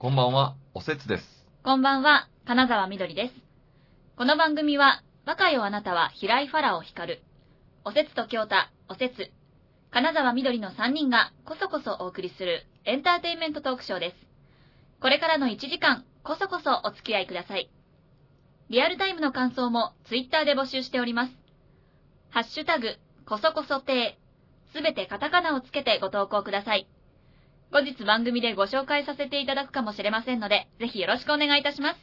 こんばんは、おせつです。こんばんは、金沢みどりです。この番組は、若よあなたは平井ファラを光る、おせつと京太、おせつ、金沢みどりの3人がこそこそお送りするエンターテインメントトークショーです。これからの1時間、こそこそお付き合いください。リアルタイムの感想もツイッターで募集しております。ハッシュタグ、こそこそ亭、すべてカタカナをつけてご投稿ください。後日番組でご紹介させていただくかもしれませんので、ぜひよろしくお願いいたします。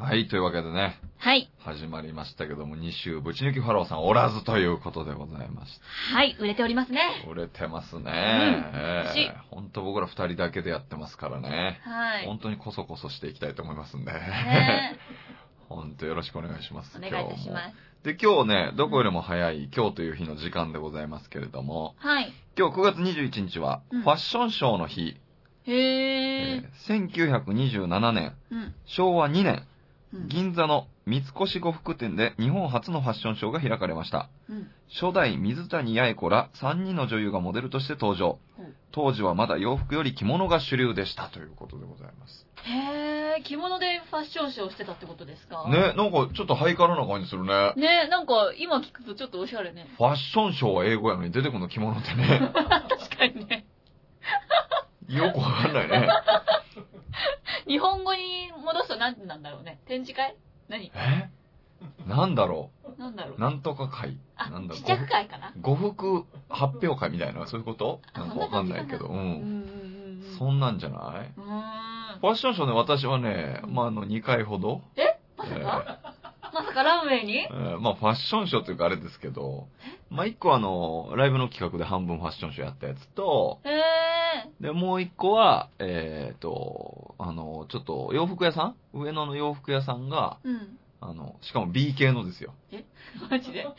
はい、というわけでね、はい。始まりましたけども、2週、ぶち抜きファローさんおらずということでございましはい、売れておりますね。た。売れてますね。んえ嬉しいえほんと僕ら2人だけでやってますからね。はい。本当にこそこそしていきたいと思いますんで。ね 本当よろしくお願いします。お願いいたします。で、今日ね、どこよりも早い今日という日の時間でございますけれども、はい。今日9月21日はうんファッションショーの日、へえ。えー1927年、うん。昭和2年、うん。銀座の三越呉服店で日本初のファッションショーが開かれました。うん。初代水谷八重子ら3人の女優がモデルとして登場うん。当時はまだ洋服より着物が主流でしたということでございます。へえ、着物でファッションショーしてたってことですか？ね、なんかちょっとハイカラな感じするね。ねなんか今聞くとちょっとおしゃれね。ファッションショーは英語やのに出てくるの着物ってね、確かにね。よくわかんないね。日本語に戻すと何なんだろうね。展示会？何？え？なんだろなんだろう。うなんとか会。あなん、だ試着会かな？呉服発表会みたいな、そういうこと？あなんかわかんないけど、う。うんうんんうんうん。そんなんじゃない？ファッションショーね、私はね、まあ、あの、2回ほど、まさか？まさかランウェイに？えーまあ、ファッションショーというかあれですけど、まあ、1個あの、ライブの企画で半分ファッションショーやったやつと、へえ。で、もう1個は、えっ、と、あの、ちょっと洋服屋さん？上野の洋服屋さんが、うん。あの、しかも B 系のですよ。マジで？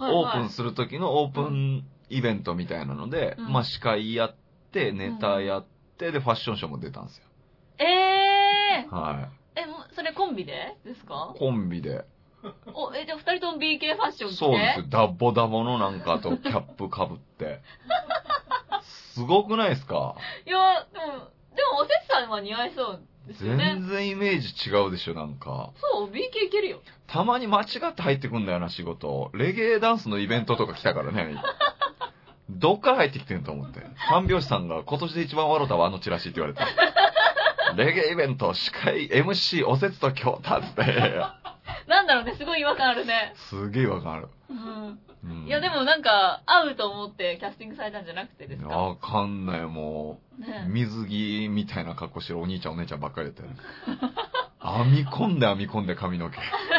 オープンする時のオープンイベントみたいなので、うんまあ、司会やって、ネタやって、で、ファッションショーも出たんですよ。ええはえ、もうそれコンビでですか？い。コンビで。お、え、じゃあ二人とも BK ファッション着て？そうですよ。ダッボダボのなんかとキャップかぶって。すごくないですか？いや、でも、でもおせつさんは似合いそうですよね。全然イメージ違うでしょ、なんか。そう、BK いけるよ。たまに間違って入ってくんだよな、仕事。レゲエダンスのイベントとか来たからね。どっから入ってきてんと思って。三拍子さんが今年で一番笑ったわ、あのチラシって言われて。レゲエイベント、司会、MC、おせつと京太って。なんだろうね、すごい違和感あるね。すげえわかる。うん。うん、いや、でもなんか、合うと思ってキャスティングされたんじゃなくてですか？わかんない、もう。ね水着みたいな格好してるお兄ちゃんお姉ちゃんばっかりだったよね。編み込んで編み込んで髪の毛。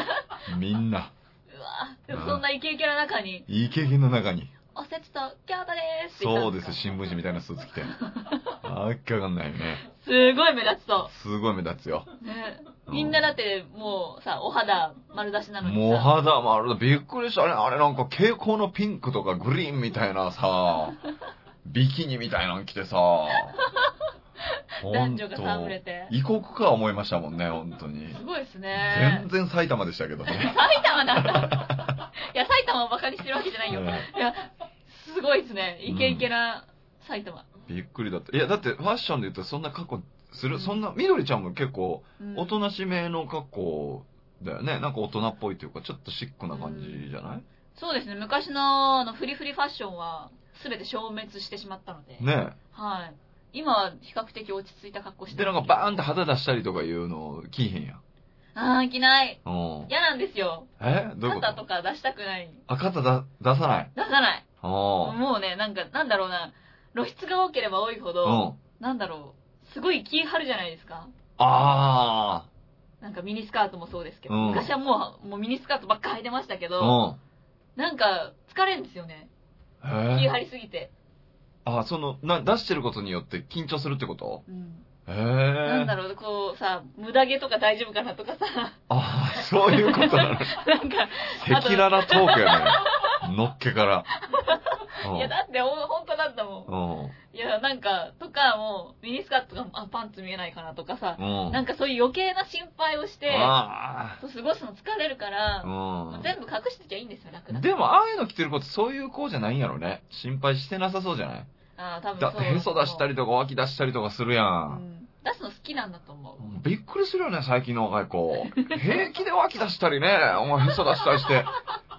みんな。うわでもそんなイケイケな中に、いい経験の中に。おせつと京太でーすそうんです、か新聞紙みたいなスーツ着て。あっけわかんないね。すごい目立つと。すごい目立つよ。ねうんみんなだってもうさ、お肌丸出しなのにさ。もう肌もある。びっくりしたね。あれなんか蛍光のピンクとかグリーンみたいなさ、ビキニみたいなの着てさ、男女が戯れて。異国か思いましたもんね、本当に。すごいですね全。然埼玉でしたけどね。埼玉なんだ。いや、埼玉をバカにしてるわけじゃないよ。うんいや、すごいですね。イケイケな埼玉。びっくりだった。いや、だってファッションで言ったらそんな格好する、そんな、みどりちゃんも結構、うんおとなしめの格好だよね。なんか大人っぽいというか、ちょっとシックな感じじゃない、そうですね。昔のあのフリフリファッションは全て消滅してしまったので。ねはい。今は比較的落ち着いた格好してで、なんかバーンって肌出したりとかいうの着いへんやん。あー、着ない。うん。嫌なんですよ。え？どういうこと？肩とか出したくない。あ、肩だ出さない？出さない。あもうね、なんか、なんだろうな。露出が多ければ多いほあ。うど、ん。なんだろう。すごい気張るじゃないですか。あなんかミニスカートもそうですけど、うん昔はもうもうミニスカートばっか履いてましたけあ。ど、うん。なんか疲れるんですよね。気へえ。張りすぎて。あ、その、な、出してることによって緊張するってこと？うん。へえ。なんだろう、こうさ、無駄毛とか大丈夫かなとかさ、ああ、そういうことなの。なんか、赤裸々トークやね。のっけから。うんいやだってほん本当だったもん。うん。いや、なんか、とかもう、ミニスカートが、あ、パンツ見えないかなとかさ、うん。なんかそういう余計な心配をして、過ごすの疲れるから、あ。全部隠してちゃいいんですよ、楽うん。々。でも、ああいうの着てる子ってそういう子じゃないんやろね。心配してなさそうじゃない？ああ、多分だってへそ出したりりとか脇出したりとかするや。うんん。出すの好きなんだと思う。びっくりするよね、最近の若い子。平気で脇出したりね、お前へそ出したりして。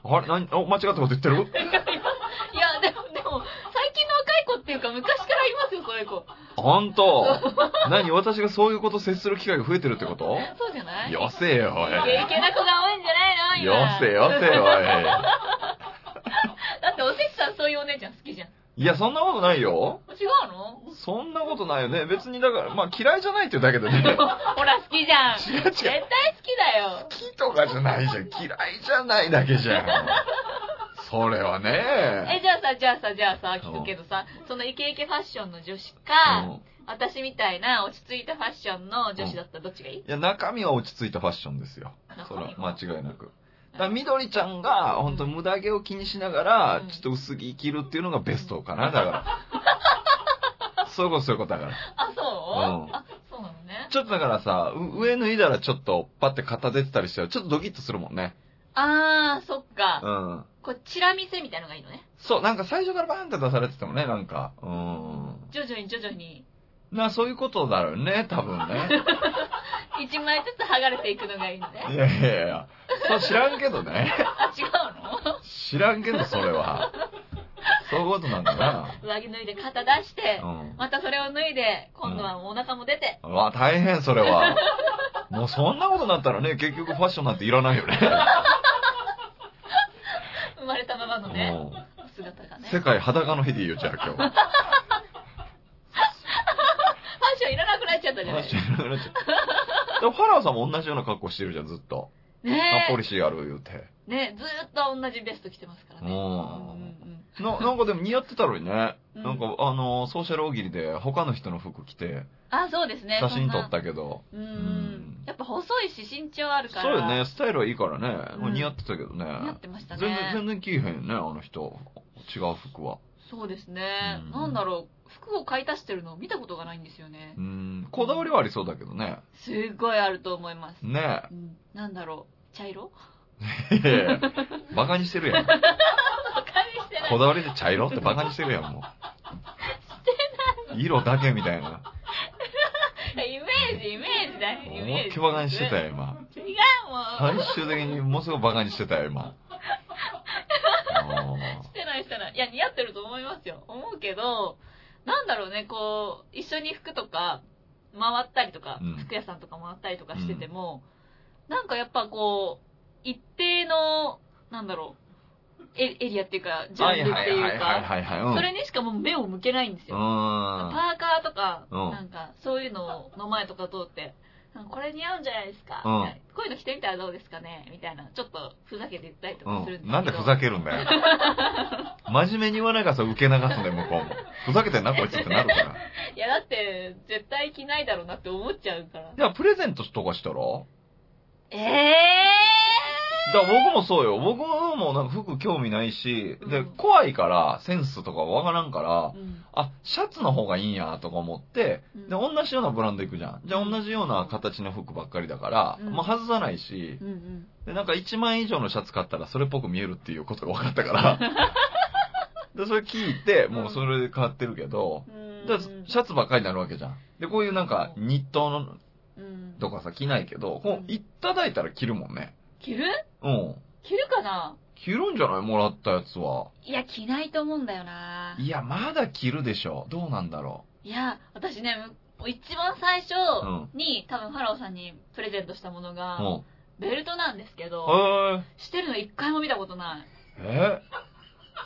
あれ何お間違ったこと言ってる？いや、でも、でも、最近の若い子っていうか、昔からいますよ、そういう子。ほんと何私がそういうこと接する機会が増えてるってこと？そうじゃない？よせよ、おい。イケイケな子が多いんじゃないの今。よせよせ、おい。だっておせちさんそういうお姉ちゃん好きじゃん。いや、そんなことないよ。違うの？そんなことないよね。別にだから、まあ嫌いじゃないっていうだけでね。ほら、好きじゃん。違う違う絶対好きだよ好。きとかじゃないじゃん。嫌いじゃないだけじゃん。それはえ、ね。じゃあさ、じゃあさ、じゃあさ、聞くけどさ、そのイケイケファッションの女子か、うん私みたいな落ち着いたファッションの女子だったらどっちがいいいや、中身は落ち着いたファッションですよ。それは間違いなく。だみどりちゃんが、本当無駄毛を気にしながら、うんちょっと薄着着るっていうのがベストかな、だから。そういうこと、そういうことだから。あ、そう、うんあ、そうなのね。ちょっとだからさ、う上脱いだらちょっとパッて肩出てたりしたら、ちょっとドキッとするもんね。あー、そっか。うん。こう、チラ見せみたいのがいいのね。そう、なんか最初からバーンって出されててもね、なんか。うん。徐々に徐々に、な、そういうことだろうね、多分ね。一枚ずつ剥がれていくのがいいのいね。やいやいや、そう知らんけどね。あ、違うの？知らんけど、それは。そういうことなんだな。上着脱いで肩出して、うん。またそれを脱いで、今度はお腹も出て、うわ、大変、それは。もうそんなことになったらね、結局ファッションなんていらないよね。生まれたままのね、も姿がね。う世界裸の日でいいよ、じゃあ今日。ファッションいらなくなっちゃったじゃないファッションいらなくなっちゃうでも、ファラーさんも同じような格好してるじゃん、ずっと。ねポリシーある言うて。え。ねえ、ずーっと同じベスト着てますからね。うんな、なんかでも似合ってたのにね。うんなんか、あの、ソーシャル大喜利で他の人の服着て、あ、そうですね。写真撮ったけど。な。うん。やっぱ細いし身長あるから。そうよね、。スタイルはいいからね。似合ってたけどね。似合ってましたね。全然、全然着えへんね、あの人。違う服は。そうですね。うんなんだろう。服を買い足してるのを見たことがないんですよねう。ん、こだわりはありそうだけどね。すっごいあると思います。ねうん。なんだろう。茶色？え。いやいやバカにしてるやん。バカにしてない。こだわりで茶色ってバカにしてるやん、もう。色だけみたいな。イメージ、イメージだよ。イ思いメージ。っきりバカにしてたよ、今。違うもん。最終的にもうすぐバカにしてたよ、今。ないしてない。いや、似合ってると思いますよ。思うけど、なんだろうね、こう、一緒に服とか回ったりとか、うん服屋さんとか回ったりとかしてても、なんかやっぱこう、一定の、なんだろう、エエリアっていうか、ジーャンルっていうはいか。それにしかもう目を向けないんですうん。よ。パーカーとか、うんなんか、そういうのの前とか通って、これ似合うんじゃないですか、うんこういうの着てみたらどうですかねみたいな、ちょっとふざけて言ったりとかするん。うん。なんでふざけるんだよ。真面目に言わないからさ、受け流すんだよ、向こうも。ふざけてんな、こいつってなるから。いや、だって、絶対着ないだろうなって思っちゃうから。じゃあ、プレゼントとかしたら？ええだから僕もそうよ。僕もなんか服興味ないし、で、うん怖いから、センスとかわからんからー、うんあ、シャツの方がいいんやとか思って、うんで、同じようなブランド行くじゃん。じゃあ同じような形の服ばっかりだから、うんまあ外さないし、うんうん。で、なんか1万円以上のシャツ買ったらそれっぽく見えるっていうことが分かったから、で、それ聞いて、もうそれで買ってるけど、シャツばっかりになるわけじゃん。で、こういうなんか、ニットのうんとかさ、着ないけど、こう、いただいたら着るもんね。着る？うん。着るかな？着るんじゃない？もらったやつは。いや、着ないと思うんだよないや、まだ着るでしょ。どうなんだろいや、私ね、む一番最初んに、多分ファラオさんにプレゼントしたものう。が、うん。ベルトなんですけど、へしてるの一回も見たことない。え。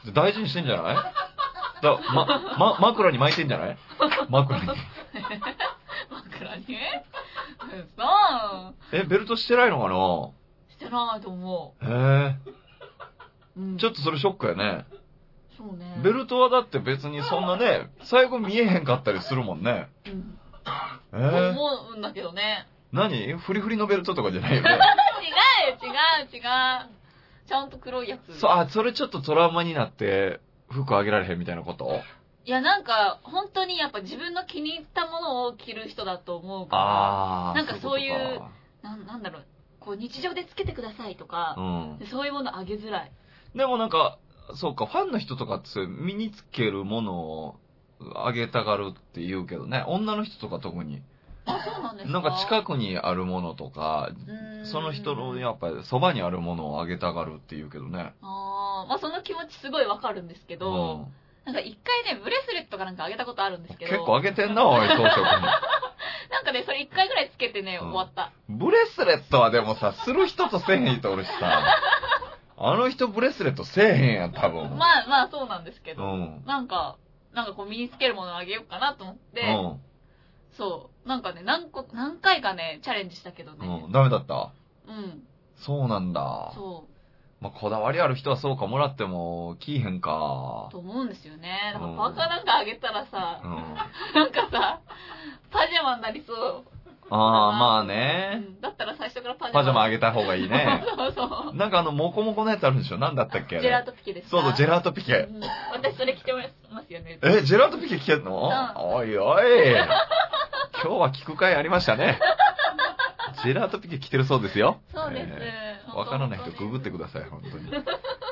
え大事にしてんじゃない？だ、ま、ま、枕に巻いてんじゃない？枕に。枕に？え、ベルトしてないのかないと思なへう。うんえ。ちょっとそれショックやね。そうね。ベルトはだって別にそんなね、最後見えへんかったりするもんね。うん。えー、思うんだけどね。何？フリフリのベルトとかじゃないよね。違うよ、違う、違う。ちゃんと黒いやつ。そう、あ、それちょっとトラウマになって、服あげられへんみたいなこと？いや、なんか、本当にやっぱ自分の気に入ったものを着る人だと思うかあー。なんかそういうことから、なんなんだろう、こう日常でつけてくださいとか、うん。でそういうものあげづらい。でもなんか、そうか、ファンの人とかって身につけるものあげたがるって言うけどね。女の人とか特に。あ、そうなんですか？なんか近くにあるものとか、その人のやっぱりそばにあるものをあげたがるって言うけどね。あーまあその気持ちすごいわかるんですけうど、ん。なんか一回ね、ブレスレットかなんかあげたことあるんですけど、結構あげてんな、おい、装飾に。なんかね、それ一回ぐらいつけてね、うん終わった。ブレスレットはでもさ、する人とせえへん人おるしさ。あの人ブレスレットせえへんやん、多分。まあまあそうなんですけど、うん。なんか、なんかこう身につけるものをあげようかなと思って、うん。そう、なんかね、何個、何回かね、チャレンジしたけどね、うん。ダメだった？うん、そうなんだ。そまあ、こだわりある人はそうか、もらっても、きいへんかう、。と思うんですよね。だからうんバカなんかあげたらさう、ん。なんかさ、パジャマになりそう。ああ、まあうね。んだったら最初からパジャマ。パジャマあげた方がいいね。そうそう。なんかあの、モコモコのやつあるんでしょ？なんだったっけジェラートピケですか？そうそう、ジェラートピケ。うん私それ着てますよね。え、ジェラートピケ着てんの？おいおい。今日は聞く会ありましたね。ジェラートピケ着てるそうですよ。そうです。えーわからない人ググってください、本当に。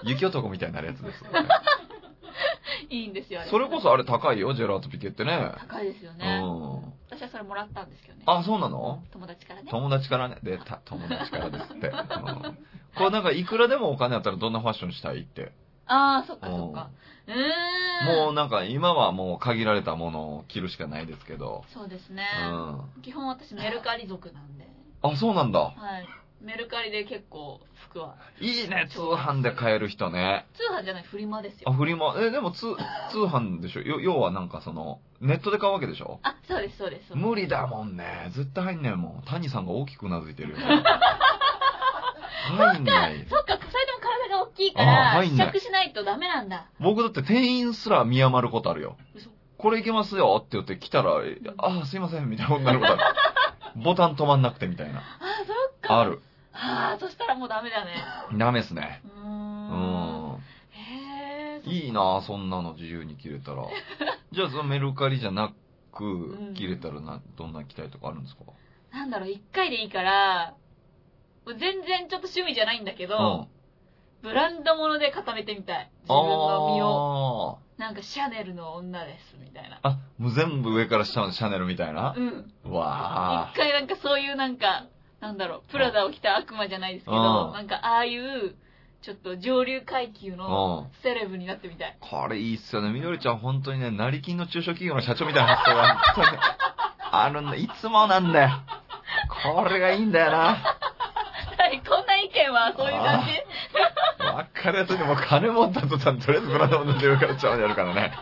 雪男みたいになるやつです、ね。いいんですよ。それこそあれ高いよ、ジェラートピケってね。高いですようね。ん。私はそれもらったんですけどね。あ、そうなの？友達からね。友達からね。出た、友達からですって。うんこれなんかいくらでもお金あったらどんなファッションしたいって。ああ、そっかそっか。うーん。もうなんか今はもう限られたものを着るしかないですけど。そうですね。うん。基本私メルカリ族なんで。あ、そうなんだ。はい。メルカリで結構服は。いいね、通販で買える人ね。通販じゃない、フリマですあ、よ。フリマ、え、でも通、通販でしょ？よ要はなんかその、ネットで買うわけでしょ？あ、そうです、そうです。無理だもんね。絶対入んねんもん。谷さんが大きくうなずいてるよ。入んない。そっか、それでも体が大きいかあら、試着しないとダメなんだ。僕だって店員すら見余ることあるよ嘘。これいけますよって言って来たら、あ、すいません、みたいなことになることある。ボタン止まんなくてみたいな。あ、そっか。あ。る。ああ、そしたらもうダメだね。ダメっすね。うー。うんん。へえ。いいなそんなの自由に着れたら。じゃあそのメルカリじゃなくん、着れたらな、どんな着たいとかあるんですか？なんだろう、一回でいいから、もう全然ちょっと趣味じゃないんだけど、ブランド物で固めてみたい。自分の身を。あなんかシャネルの女です、みたいな。ーあ、もう全部上から下までシャネルみたいな？う。ん。わ一回なんかそういうなんか、なんだろう、プラダを着た悪魔じゃないですけうど、んなんかああいう、ちょっと上流階級ー。うん。のセレブになってみたい。これいいっすよね。みどりちゃん本当にね、成金の中小企業の社長みたいな発想が本当に あるんだ。いつもなんだよ。これがいいんだよな。はい、こんな意見はそういう感じわかるやつにもう金持ったとたとりあえずブランド物で上から茶碗やるからね。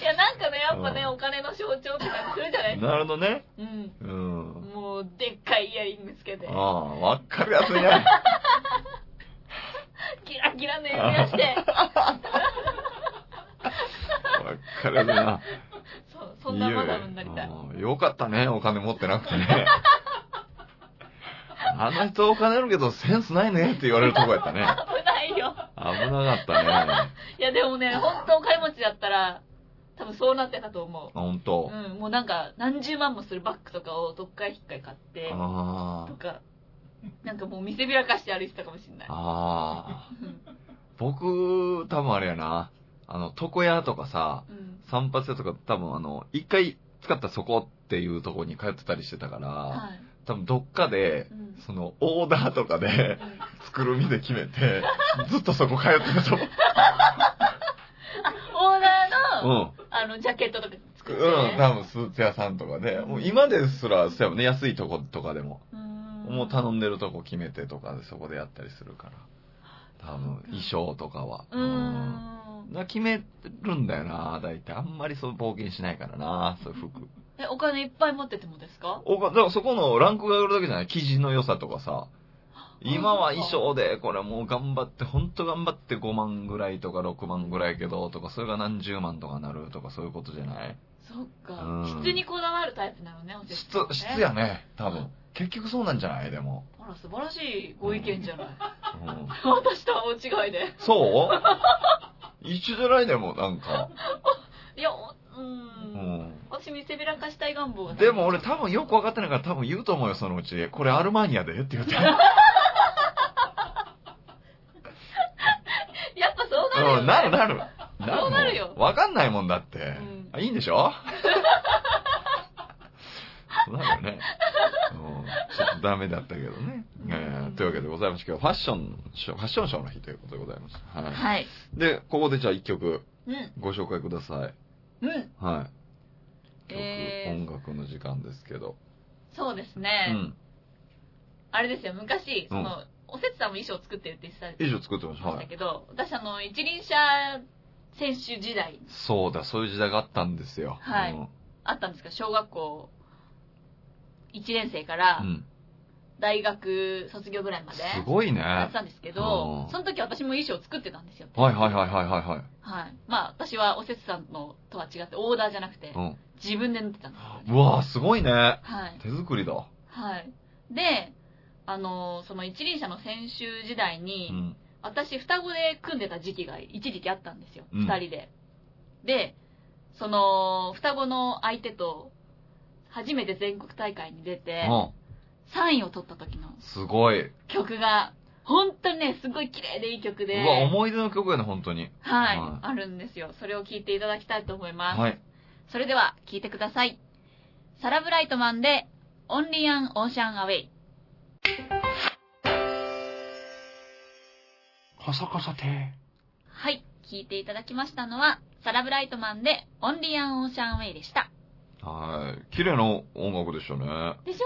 いや、なんかね、やっぱね、うんお金の象徴って感じするじゃないですか。なるほどね。うん。うん。もう、でっかいイヤリングつけてあ、あ、わかるやつにね。キラキラの指輪して、わかるやつな。そう、そんなマダムになりたい。うんよかったね、お金持ってなくてね。あの人お金あるけどセンスないねって言われるとこやったね。危ないよ。危なかったね。あ、いや、でもね、本当お金持ちだったら、多分そうなってたと思う。本当。うん、もうなんか、何十万もするバッグとかをどっかい引っかい買って、あとか、なんかもう見せびらかして歩いてたかもしれないあ。。あ僕、多分あれやな。あの、床屋とかさ、うん。散髪屋とか多分あの、一回使ったそこっていうとこに通ってたりしてたから、はい。多分どっかでう、ん。その、オーダーとかでうん 作る店決めて、ずっとそこ通ってたと思う。の、うん。あの、ジャケットとか作って、うん、多分スーツ屋さんとかで、もう今ですら、そうやもんね、安いとことかでも、うーんもう頼んでるとこ決めてとかでそこでやったりするから。多分、衣装とかは。うーん。決めるんだよな、大体。あんまりそう冒険しないからな、そういう服。え、お金いっぱい持っててもですか？おかだからそこのランクが上がるだけじゃない？生地の良さとかさ。今は衣装で、これもう頑張って、ほんと頑張って5万ぐらいとか6万ぐらいやけど、とか、それが何十万とかなるとか、そういうことじゃない？そっかうん。質にこだわるタイプなのね、お節質、質やね、多分。結局そうなんじゃない？でも。あら、素晴らしいご意見じゃない。うん、私とは大違いで。そう？一緒じゃないでも、なんか。いや、おうんん。私見せびらかしたい願望でも俺多分よく分かってないから多分言うと思うよ、そのうち。これアルマーニやでって言って。やっぱそうなるよ、ね。うん、なるなる。そうなるよわかんないもんだって。んあいいんでしょ？そうなるよね。うんちょっとダメだったけどね。えーというわけでございまして、今日はファッションショー、ファッションショーの日ということでございます。はい。はい。で、ここでじゃあ一曲うん。ご紹介ください。うん。はい。曲、えー音楽の時間ですけど。そうですうね。ん。あれですよ、昔、うんその、おせつさんも衣装作ってるって言ってた以上作ってました。まはい。けど、私あの、一輪車選手時代そうだ、そういう時代があったんですよ。はいうんあったんですけど、小学校1年生からうん。大学卒業ぐらいまですごいね。やってはたんですけどう、んその時私も衣装作ってたんですよ。いはいはいはいはいはい。はい。まあ、私はおせつさんのとは違って、オーダーじゃなくて、うん。自分で縫ってたんですよね。うわぁ、すごいね。はい。手作りだ。はい。で、あの、その一輪車の選手時代に、うん。私双子で組んでた時期が一時期あったんですよ。うん二、人で。で、その、双子の相手と、初めて全国大会に出て、うん。3位を取った時のすごい。う曲が、本当にね、すごい綺麗でいい曲で、わ、思い出の曲やね、本当に。はい、はいあるんですよ。それを聴いていただきたいと思います。はい。それでは、聴いてください。サラ・ブライトマンで、オンリー・アン・オーシャン・アウェイ。カサカサて。はい、聴いていただきましたのは、サラ・ブライトマンで、オンリー・アン・オーシャン・アウェイでした。はい。綺麗な音楽でしたね。でし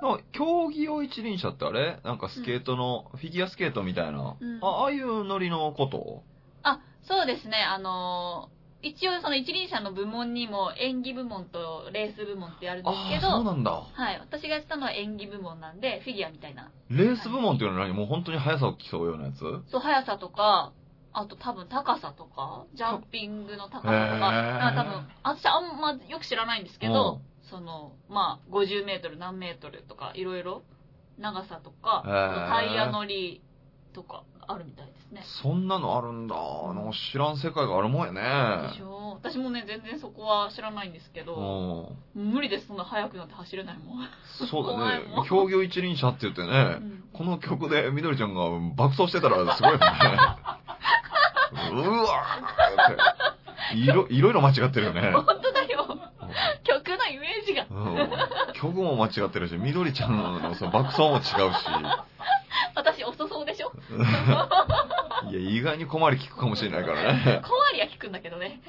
なんか競技用一輪車ってあれ？なんかスケートの、フィギュアスケートみたいな。うん。あああいうノリのこと？あ、そうですね、あのー一応その一輪車の部門にも演技部門とレース部門ってあるんですけど、そうなんだ。はい、私がやってたのは演技部門なんで、フィギュアみたいな。レース部門っていうのは何？もう本当に速さを競うようなやつ？そう、速さとか、あと多分高さとか、ジャンピングの高さとか、なんか多分、私あんまよく知らないんですけど、その、まあ、50メートル何メートルとか、いろいろ、長さとか、タイヤ乗りとか、あるみたいですね。そんなのあるんだ。なんか知らん世界があるもんやね。でしょ？私もね、全然そこは知らないんですけど、うん。無理です、そんな速くなって走れないもん。そうだ。ね競技一輪車って言ってうね、んこの曲でみどりちゃんが爆走してたらすごいよね。うわ。いろ、いろいろ間違ってるよね。本当だよ。曲のイメージが。うん、曲も間違ってるし、みどりちゃんのその爆走も違うし。私遅そうでしょ？いや、意外に困り聞くかもしれないからね。小割りは効くんだけどね。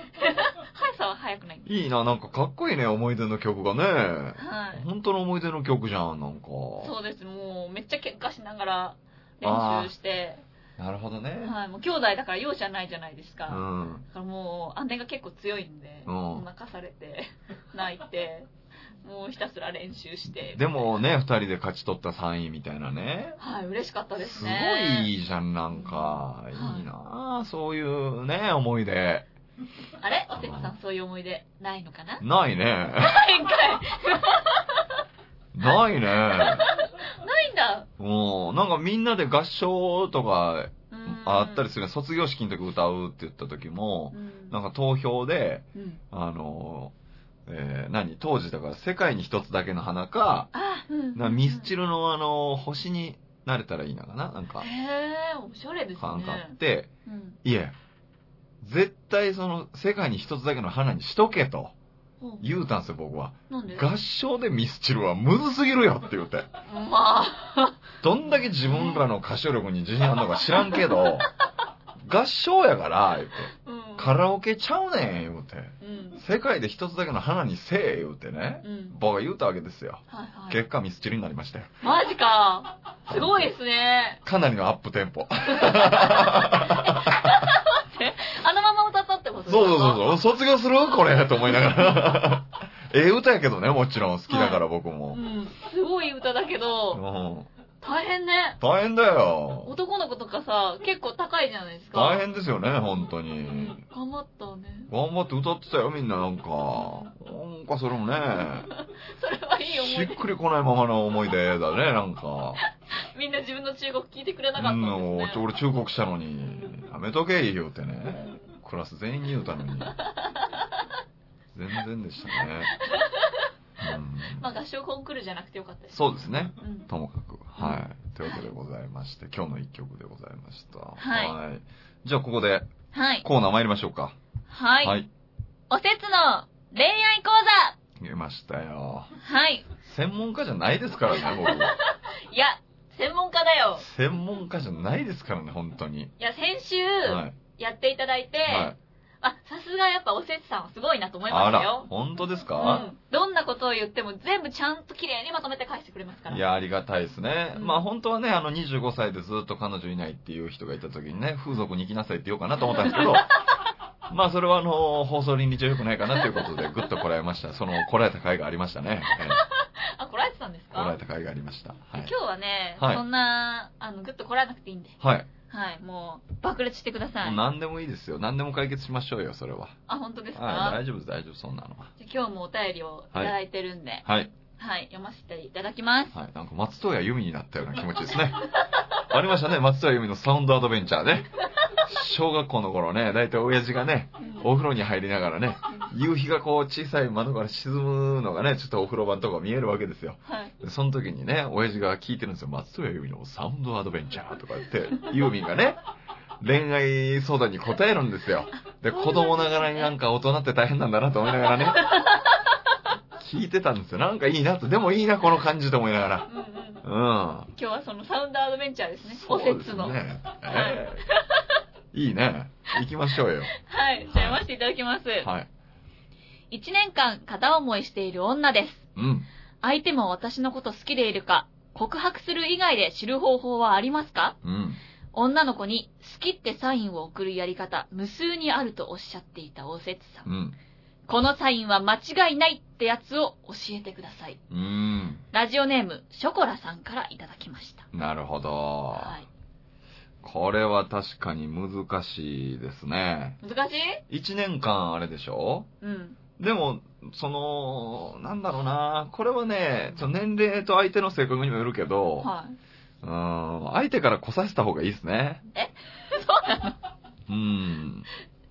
速さは速くない。いいな、なんかかっこいいね、思い出の曲がね。はい。本当の思い出の曲じゃん、なんか。そうです。もう、めっちゃ喧嘩しながら練習して、なるほどね。はい。もう兄弟だから容赦ないじゃないですか。うだん。からもう、姉が結構強いんで、うん泣かされて、泣いて、もうひたすら練習して。でもね、二人で勝ち取った3位みたいなね。はい、嬉しかったですすね。ごいいいじゃん、なんか。いいなそういうね、思い出。あれ？おせつさん、そういう思い出ないのかな？ないね。ないんかい ないね。んだ。うん。なんかみんなで合唱とかうん。あったりする。ね卒業式の時歌うって言った時も、うん。なんか投票で、うん。あの、えー何？当時だから世界に一つだけの花か、あ、うん。なミスチルのあの、星になれたらいいのかな？なんか、へえ、おしゃれですね。感があって、うん。いえ、絶対その世界に一つだけの花にしとけと。うん言うたんですよ、僕は。なんで？合唱でミスチルはむずすぎるよって言って。まあ、どんだけ自分らの歌唱力に自信あるのか知らんけど、合唱やから、言って。うん。カラオケちゃうねん、言うて。うん。世界で一つだけの花にせえ、言うてね。うん。僕が言うたわけですよ。はいはい。結果ミスチルになりましたよ。マジか。すごいですね。かなりのアップテンポ。あのまま歌ったってことですかそうそうそうそう。卒業する？これと思いながら。ええ歌やけどね、もちろん好きだから僕もう。ん。すごい歌だけうど、ん。大変ね。大変だよ。男の子とかさ、結構高いじゃないですか。大変ですよね、本当うにん。頑張ったね。頑張って歌ってたよ、みんななんか。なんかそれもね、それはいい思い出。しっくりこないままの思い出だね、なんか。みんな自分の中国聞いてくれなかったんうん、ですね。俺忠告したのに、やめとけ言うてね。クラス全員に言うたのに。全然でしたね。うんまあ合唱コンクールじゃなくてよかったです。そうですね。うん。ともかく。はい。というわけでございまして、今日の一曲でございました。はいじゃあここではい。コーナー参りましょうか。はい。はい。おせつの恋愛講見ましたよ。座はい。専門家じゃないですからね、僕。いや、専門家だよ。専門家じゃないですからね、本当に。いや、先週、はい。やっていただいて、はい。あ、さすがやっぱおせつさんはすごいなと思いましたよ、。本当ですか、うん。どんなことを言っても全部ちゃんと綺麗にまとめて返してくれますから。いや、ありがたいですね。うんまあ本当はね、あの25歳でずっと彼女いないっていう人がいた時にね、風俗に行きなさいって言おうかなと思ったんですけど、まあそれはあの、放送倫理上良くないかなということで、ぐっとこらえました。その、こらえた回がありましたね。え あ、こらえてたんですえこらえかた回がありました。はい。今日はね、はいそんな、あの、ぐっとこらえなくていいんで。はい。はい、もう、爆裂してください。もう何でもいいですよ。何でも解決しましょうよ、それは。あ、本当ですか、はい、大丈夫です、大丈夫、そんなのは。今日もお便りをいただいてるんで、はい。はい、読ませていただきます。はい。なんか松任谷由実になったような気持ちですね。ありましたね、松任谷由実のサウンドアドベンチャーね。小学校の頃ね、だいたい親父がね、お風呂に入りながらね、夕日がこう小さい窓から沈むのがね、ちょっとお風呂場のとこ見えるわけですよ。はい。でその時にね、親父が聞いてるんですよ。松任谷由実のサウンドアドベンチャーとか言って、ユーミンがね、恋愛相談に答えるんですよ。で、子供ながらになんか大人って大変なんだなと思いながらね、聞いてたんですよ。なんかいいなって、でもいいな、この感じと思いながら。うん。今日はそのサウンドアドベンチャーですね。おせつの。ええいいね。行きましょうよ。はい。じゃあ読ませていただきます。はい。1年間片思いしている女です。うん。相手も私のこと好きでいるか、告白する以外で知る方法はありますか？うん。女の子に好きってサインを送るやり方、無数にあるとおっしゃっていたおせつさん。うん。このサインは間違いないってやつを教えてください。うん。ラジオネーム、ショコラさんからいただきました。なるほど。はい。これは確かに難しいですね。難しい？一年間あれでしょ？うん。でも、その、なんだろうな。これはね、年齢と相手の性格にもよるけど、はい。うん、相手から来させた方がいいですね。そうなの？うん。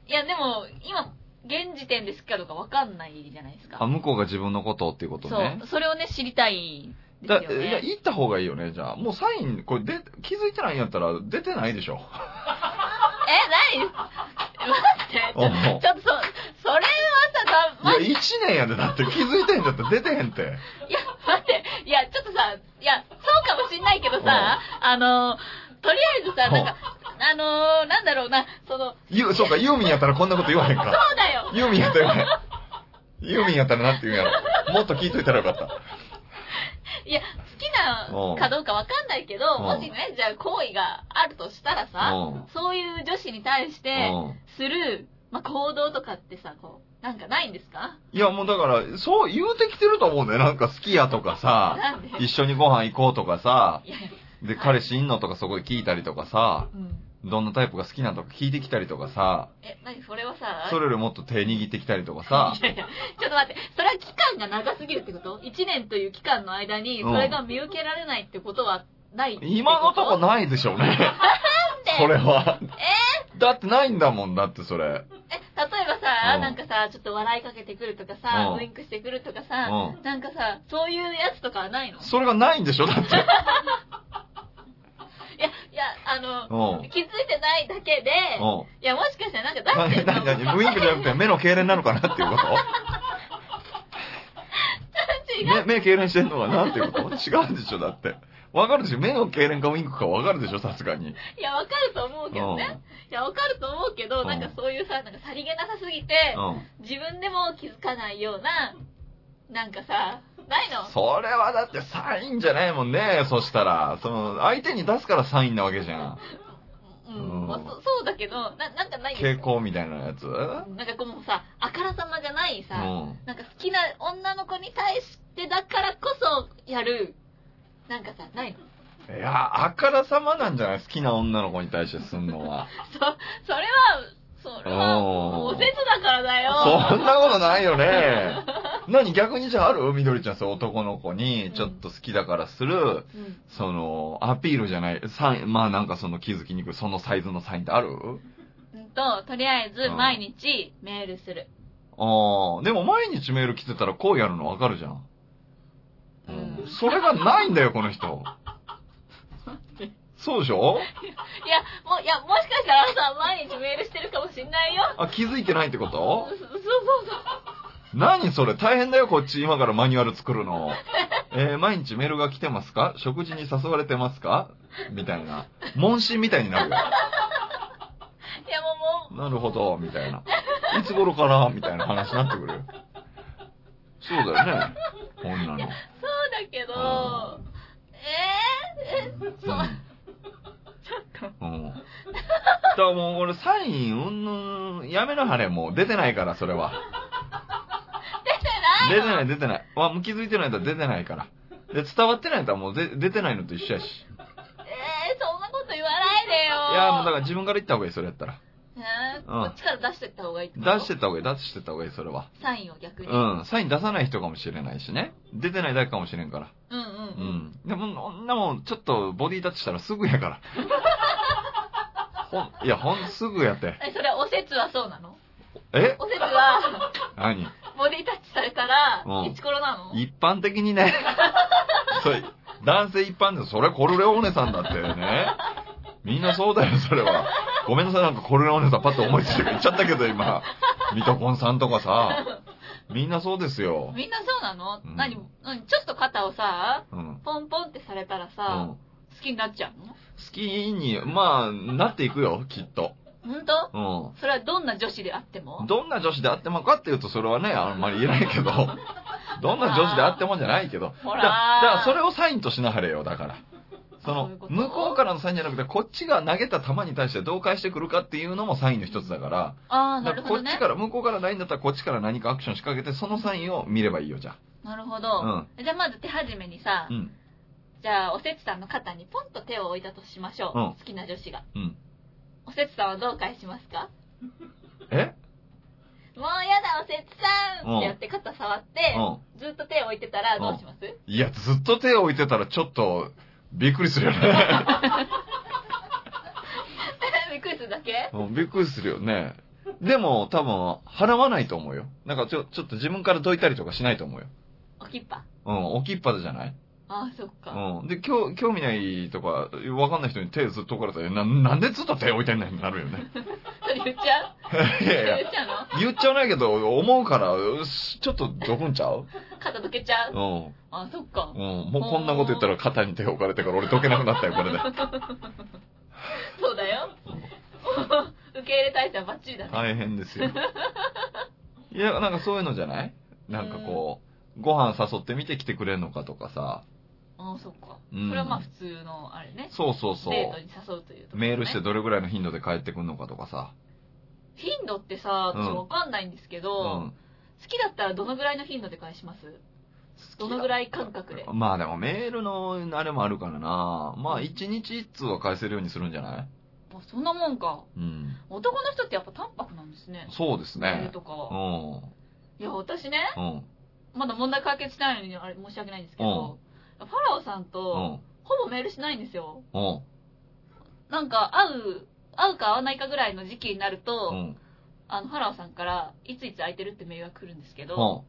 いや、でも、今、現時点で好きかどうかわかんないじゃないですか。あ、向こうが自分のことっていうことねそ。う。それをね、知りたいですだよいや、ね。行った方がいいよね、じゃあ。もうサイン、これで、気づいてないんやったら出てないでしょ。え、何 待って、ちょっとそ、それはさ、たま、いや、一年やで、だって気づいてんだったら出てへんって。いや、待って、いや、ちょっとさ、いや、そうかもしんないけどさ、あの、とりあえずさ、なんか、あのなんだろうな、その、ゆ、そうか、ユーミンやったらこんなこと言わへんそうか。だよ。ユーミンやったら言わへん。ユーミンやったらなんて言うんやろ。もっと聞いといたらよかった。いや、好きなかどうかわかんないけど、うんもしね、じゃあ好意があるとしたらさ、うんそういう女子に対してうんする、まあ、行動とかってさ、こう、なんかないんですか？いや、もうだから、そう言うてきてると思うんだよ。なんか好きやとかさ、一緒にご飯行こうとかさ、で、彼氏いんのとかそこで聞いたりとかさ、うん。どんなタイプが好きなのとか聞いてきたりとかさ、え、なにそれはさ、それよりもっと手握ってきたりとかさ、いやいや、ちょっと待って、それは期間が長すぎるってこと ?1 年という期間の間に、それが見受けられないってことはない？ってこと今のとこないでしょうね。それは。だってないんだもん、だってそれ。え、例えばさ、うんなんかさ、ちょっと笑いかけてくるとかさ、うんウインクしてくるとかさ、うんなんかさ、そういうやつとかはないの？いそれがないんでしょだって。や、いや、あの、うん。気づいてないだけで、うん。いや、もしかしたらなんか出してんのなになにウインクじゃなくて目の痙攣なのかなっていうこと違う。目、目痙攣してんのかなっていうこと違うでしょだって。わかるでしょ目の痙攣かウインクかわかるでしょさすがに。いや、わかると思うけどね。いや、わかると思うけど、うんなんかそういうさ、なんかさりげなさすぎて、うん。自分でも気づかないような、なんかさ、ないの？それはだってサインじゃないもんね。そしたら、その、相手に出すからサインなわけじゃん。うん、うんまあそそうだけど、な、なんかない傾向みたいなやつ？うなんかこのさ、あからさまじゃないさ、ん。なんか好きな女の子に対してだからこそやる、なんかさ、ないの？いや、あからさまなんじゃない？好きな女の子に対してすんのは。そ、それは、それは、おせつだからだよ。そんなことないよね。何逆にじゃあある？みどりちゃんそう男の子にちょっと好きだからする、うん。その、アピールじゃない、サイン、まあなんかその気づきにくい、そのサイズのサインってある？うんと、とりあえずうん毎日メールする。ああ、でも毎日メール来てたらこうやるのわかるじゃん。うんそれがないんだよ、この人。そうでしょ？いや、もう、いや、もしかしたらさ、毎日メールしてるかもしんないよ。あ、気づいてないってこそとそうそうそう。何それ大変だよ、こっち今からマニュアル作るの。えー毎日メールが来てますか？食事に誘われてますか？みたいな。問診みたいになるよ。いや、もう、もう、なるほど、みたいな。いつ頃からみたいな話になってくるよ。そうだよね。こんなの。そうだけど、えー、え、そう、うんちょっと。うん。だからもう俺サイン、うんぬん、やめなはれ、もう出てないから、それは。出てない出てない、出てない。あ、もう気づいてないんだったら出てないから。で、伝わってないんだったらもうで出てないのと一緒やし。えー、そんなこと言わないでよ。いや、もうだから自分から言った方がいい、それやったら。えー、うんこっちから出してった方がいい出してった方がいい、出してった方がいい、それは。サインを逆に。うん。サイン出さない人かもしれないしね。出てないだけかもしれんから。うんうんううん。ん。でも、こんなもん、ちょっとボディタッチしたらすぐやから。ほん、いや、ほん、すぐやって。え、それ、おせつはそうなの？え？おせつは、何？ボディタッチされたらうん、いつ頃なの？一般的にね、それ、男性一般で、それコルレオーネさんだってね。みんなそうだよ、それは。ごめんなさい、なんかコルレオーネさんパッと思いついて言っちゃったけど、今。ミトコンさんとかさ。みんなそうですよ。みんなそうなの、うん何何ちょっと肩をさ、うん。ポンポンってされたらうさ、ん。好きになっちゃうの？好きに、まあ、なっていくよ、きっと。ほんとうん。それはどんな女子であっても？どんな女子であってもかっていうと、それはね、あんまり言えないけど、どんな女子であってもじゃないけど、ほらだだからそれをサインとしなはれよ、だから。そのそういう、こと向こうからのサインじゃなくて、こっちが投げた球に対してどう返してくるかっていうのもサインの一つだから、ああ、なだからこるほどね。っちから、向こうからないんだったらこっちから何かアクション仕掛けて、そのサインを見ればいいよ、じゃなるほど。じゃあまず手始めにさ、あ。うん。じゃあおせつさんの肩にポンと手を置いたとしましょう。うん好きな女子が。うん。おせつさんはどう返しますか？え？もうやだ、おせつさんうんってやって肩触って、うん。ずっと手を置いてたらどうします、いや、ずっと手を置いてたらちょっと、びっくりするよね。びっくりするだけ？うんびっくりするよね。でも、多分、払わないと思うよ。なんかちょ、ちょっと自分からどいたりとかしないと思うよ。置きっぱ？うん、置きっぱでじゃない？ああ、そっか。うん。で、興興味ないとか、わかんない人に手ずっと置かれたら、な、なんでずっと手置いてんねんってなるよね。そ れ言っちゃう？いやいや、言っちゃうの？言っちゃわないけど、思うから、ちょっとどくんちゃう？肩どけちゃう？うん。あ、そっか。うん。もうこんなこと言ったら肩に手置かれてから俺どけなくなったよ、これで。そうだよ。受け入れ体制はバッチリだね。大変ですよ。いや、なんかそういうのじゃない？なんかこう、ご飯誘ってみて来てくれんのかとかさ。ああ、そっか。うんそれはまあ普通の、あれね。そうそうそう。デートに誘うというところ、ね。メールしてどれぐらいの頻度で帰ってくんのかとかさ。頻度ってさ、うん私わかんないんですけうど、ん。好きだったらどのぐらいの頻度で返します？どのぐらい感覚で？まあでもメールのあれもあるからな。まあ一日一通は返せるようにするんじゃない？あ、そんなもんか。うん。男の人ってやっぱ淡白なんですね。そうですね。メールとかうは。ん。いや、私ね、うん。まだ問題解決してないのに、あれ申し訳ないんですけど、ファラオさんうと、ん。ほぼメールしないんですよ。うん。なんか、会う、会うか会わないかぐらいの時期になると、うん。あの、ファラオさんから、いついつ空いてるってメールが来るんですけうど、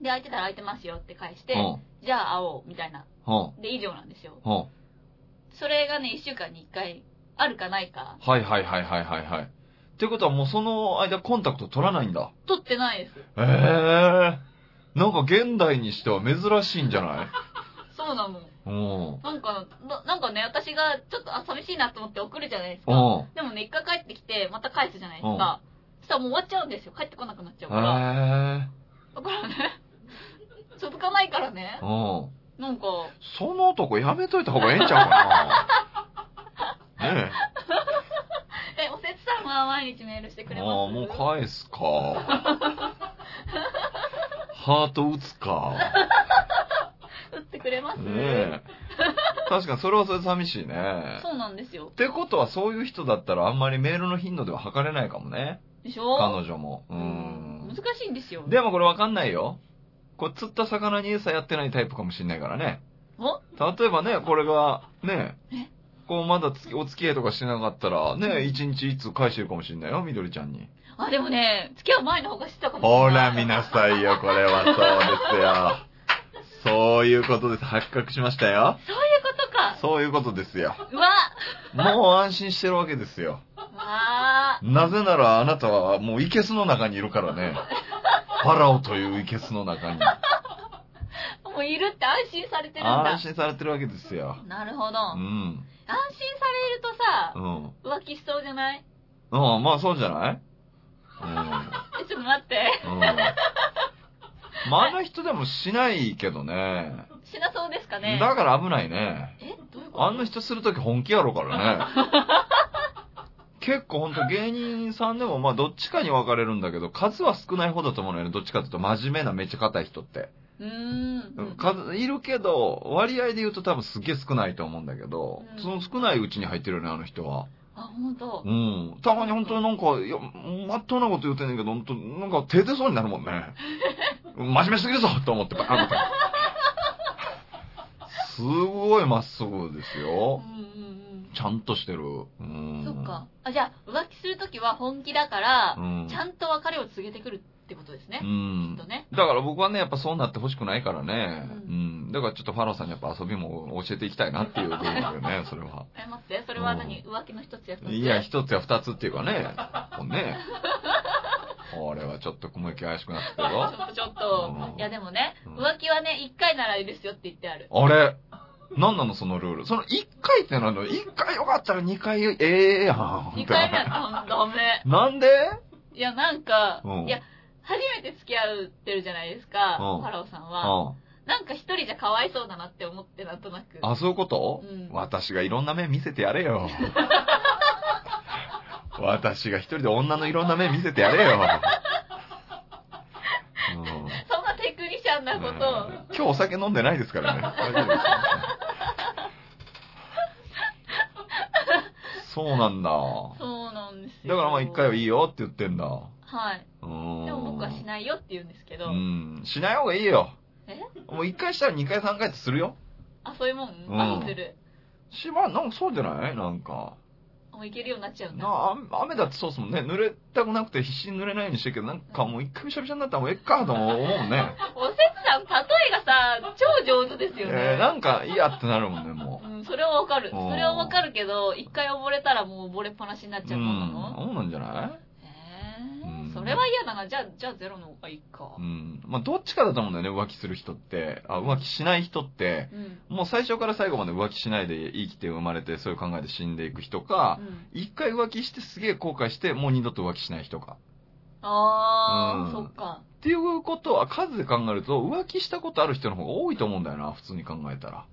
ん。で、空いてたら空いてますよって返して、うん。じゃあ会おう、みたいな。うん。で、以上なんですよ。うん。それがね、一週間に一回、あるかないか、はいはいはいはいはいはい。ってことはもうその間コンタクト取らないんだ。取ってないです。ええなんか現代にしては珍しいんじゃない？そうなの。うん。なんか、ななんかね、私がちょっと、あ、寂しいなと思って送るじゃないですか。うん。でもね、一回帰ってきて、また返すじゃないですか。そしたらもう終わっちゃうんですよ。帰ってこなくなっちゃうえから。えだからね、続かないからね。うん。なんか、その男やめといた方がええんちゃうかな。ねえ、おせつさんは毎日メールしてえ。くれます？ああ、もう返すか。ハート打つか。打ってくれますねえ。確かにそれはそれで寂しいね。そうなんですよっ。てことはそういう人だったらあんまりメールの頻度では測れないかもね。でしょ？彼女も。ううんん。難しいんですよ。でもこれわかんないよ。これ釣った魚に餌やってないタイプかもしんないからね。お？例えばね、これが、ねえ、こうまだつきお付き合いとかしてなかったら、ね、一日一通返してるかもしんないよ、みどりちゃんに。あ、でもね、付き合う前の方が知ってたかもしれない。ほら見なさいよ、これはそうですよ。そういうことです。発覚しましたよ。そういうことか。そういうことですよ。うわもう安心してるわけですよ。わなぜならあなたはもうイケスの中にいるからね。ファラオというイケスの中に。ー。もういるって安心されてるんだ安。心されてるわけですよ。なるほど。う安心ん。されるとさう、ん。浮気しそうじゃない？うん、まあそうじゃない？うん。え、ちょっと待って。うん。まああの人でもしないけどね。しなそうですかねだから危ないね。えどういうこと？あんな人するとき本気やろからね。結構ほんと芸人さんでもまあどっちかに分かれるんだけど、数は少ない方だと思うのよね。どっちかっていうと真面目なめっちゃ硬い人って。うーん。数いるけど、割合で言うと多分すっげえ少ないと思うんだけど、うんその少ないうちに入ってるよね、あの人は。あ、ほんとう。ん。たまに本当になんか、いや、まっとうなこと言うてんねんけど、本当なんか手出そうになるもんね。真面目すぎるぞと思ってバー。すごいまっすぐですうんよ。うんうん。ちゃんとしてる。うん。そっか。あ、じゃあ、浮気するときは本気だからう、ん。ちゃんと別れを告げてくるってことですねう。んきっと。ね。だから僕はね、やっぱそうなってほしくないからね。ううんん。だからちょっとファローさんにやっぱ遊びも教えていきたいなっていう部分だよね、それは。え、待って、それは何？浮気の一つや二ついや、一つや二つっていうかね。もうね。これはちょっと雲行き怪しくなってるちょよ。っとちょっとう。んいやでもね、うん浮気はね、一回なら許すよって言ってある。あれ？なんなのそのルール？その一回ってなの一回よかったら二回ええやん。二回目はダメ。なんで？いや、なんかうん、いや、初めて付き合ってるじゃないですか、うんファラオさんうは。ん。なんか一人じゃかわいそうだなって思って、なんとなく。あ、そういうこと、うん私がいろんな面見せてやれよ。私が一人で女のいろんな面見せてやれよ。うんそんなテクニシャンなこと今日お酒飲んでないですからね。大丈夫ですよそうなんだ。そうなんですよ。だからまあ一回はいいよって言ってんだ。はい。うん。でも僕はしないよって言うんですけど。うん。しない方がいいよ。え？もう一回したら二回三回ってするよ。あ、そういうもん？うんあ、する。しば、なんかそうじゃない？なんか。もういけるようになっちゃうんだ。なあ雨だってそうっすもんね。濡れたくなくて必死に濡れないようにしてるけど、なんかもう一回びしゃびしゃになったらもうえっかと思うもんね。おせつさん、例えがさ、超上手ですよね。えー、なんか嫌ってなるもんね、もう。うん、それはわかる。うんそれはわかるけど、一回溺れたらもう溺れっぱなしになっちゃうもんなうん。の、そうなんじゃない？それは嫌だな。じゃあ、じゃあゼロの方がいいかう。ん。まあ、どっちかだと思うんだよね、浮気する人って。あ、浮気しない人って、うん。もう最初から最後まで浮気しないで生きて生まれて、そういう考えで死んでいく人か、うん一回浮気してすげえ後悔して、もう二度と浮気しない人か。あー、うんそっか。っていうことは数で考えると、浮気したことある人の方が多いと思うんだよな、普通に考えたら。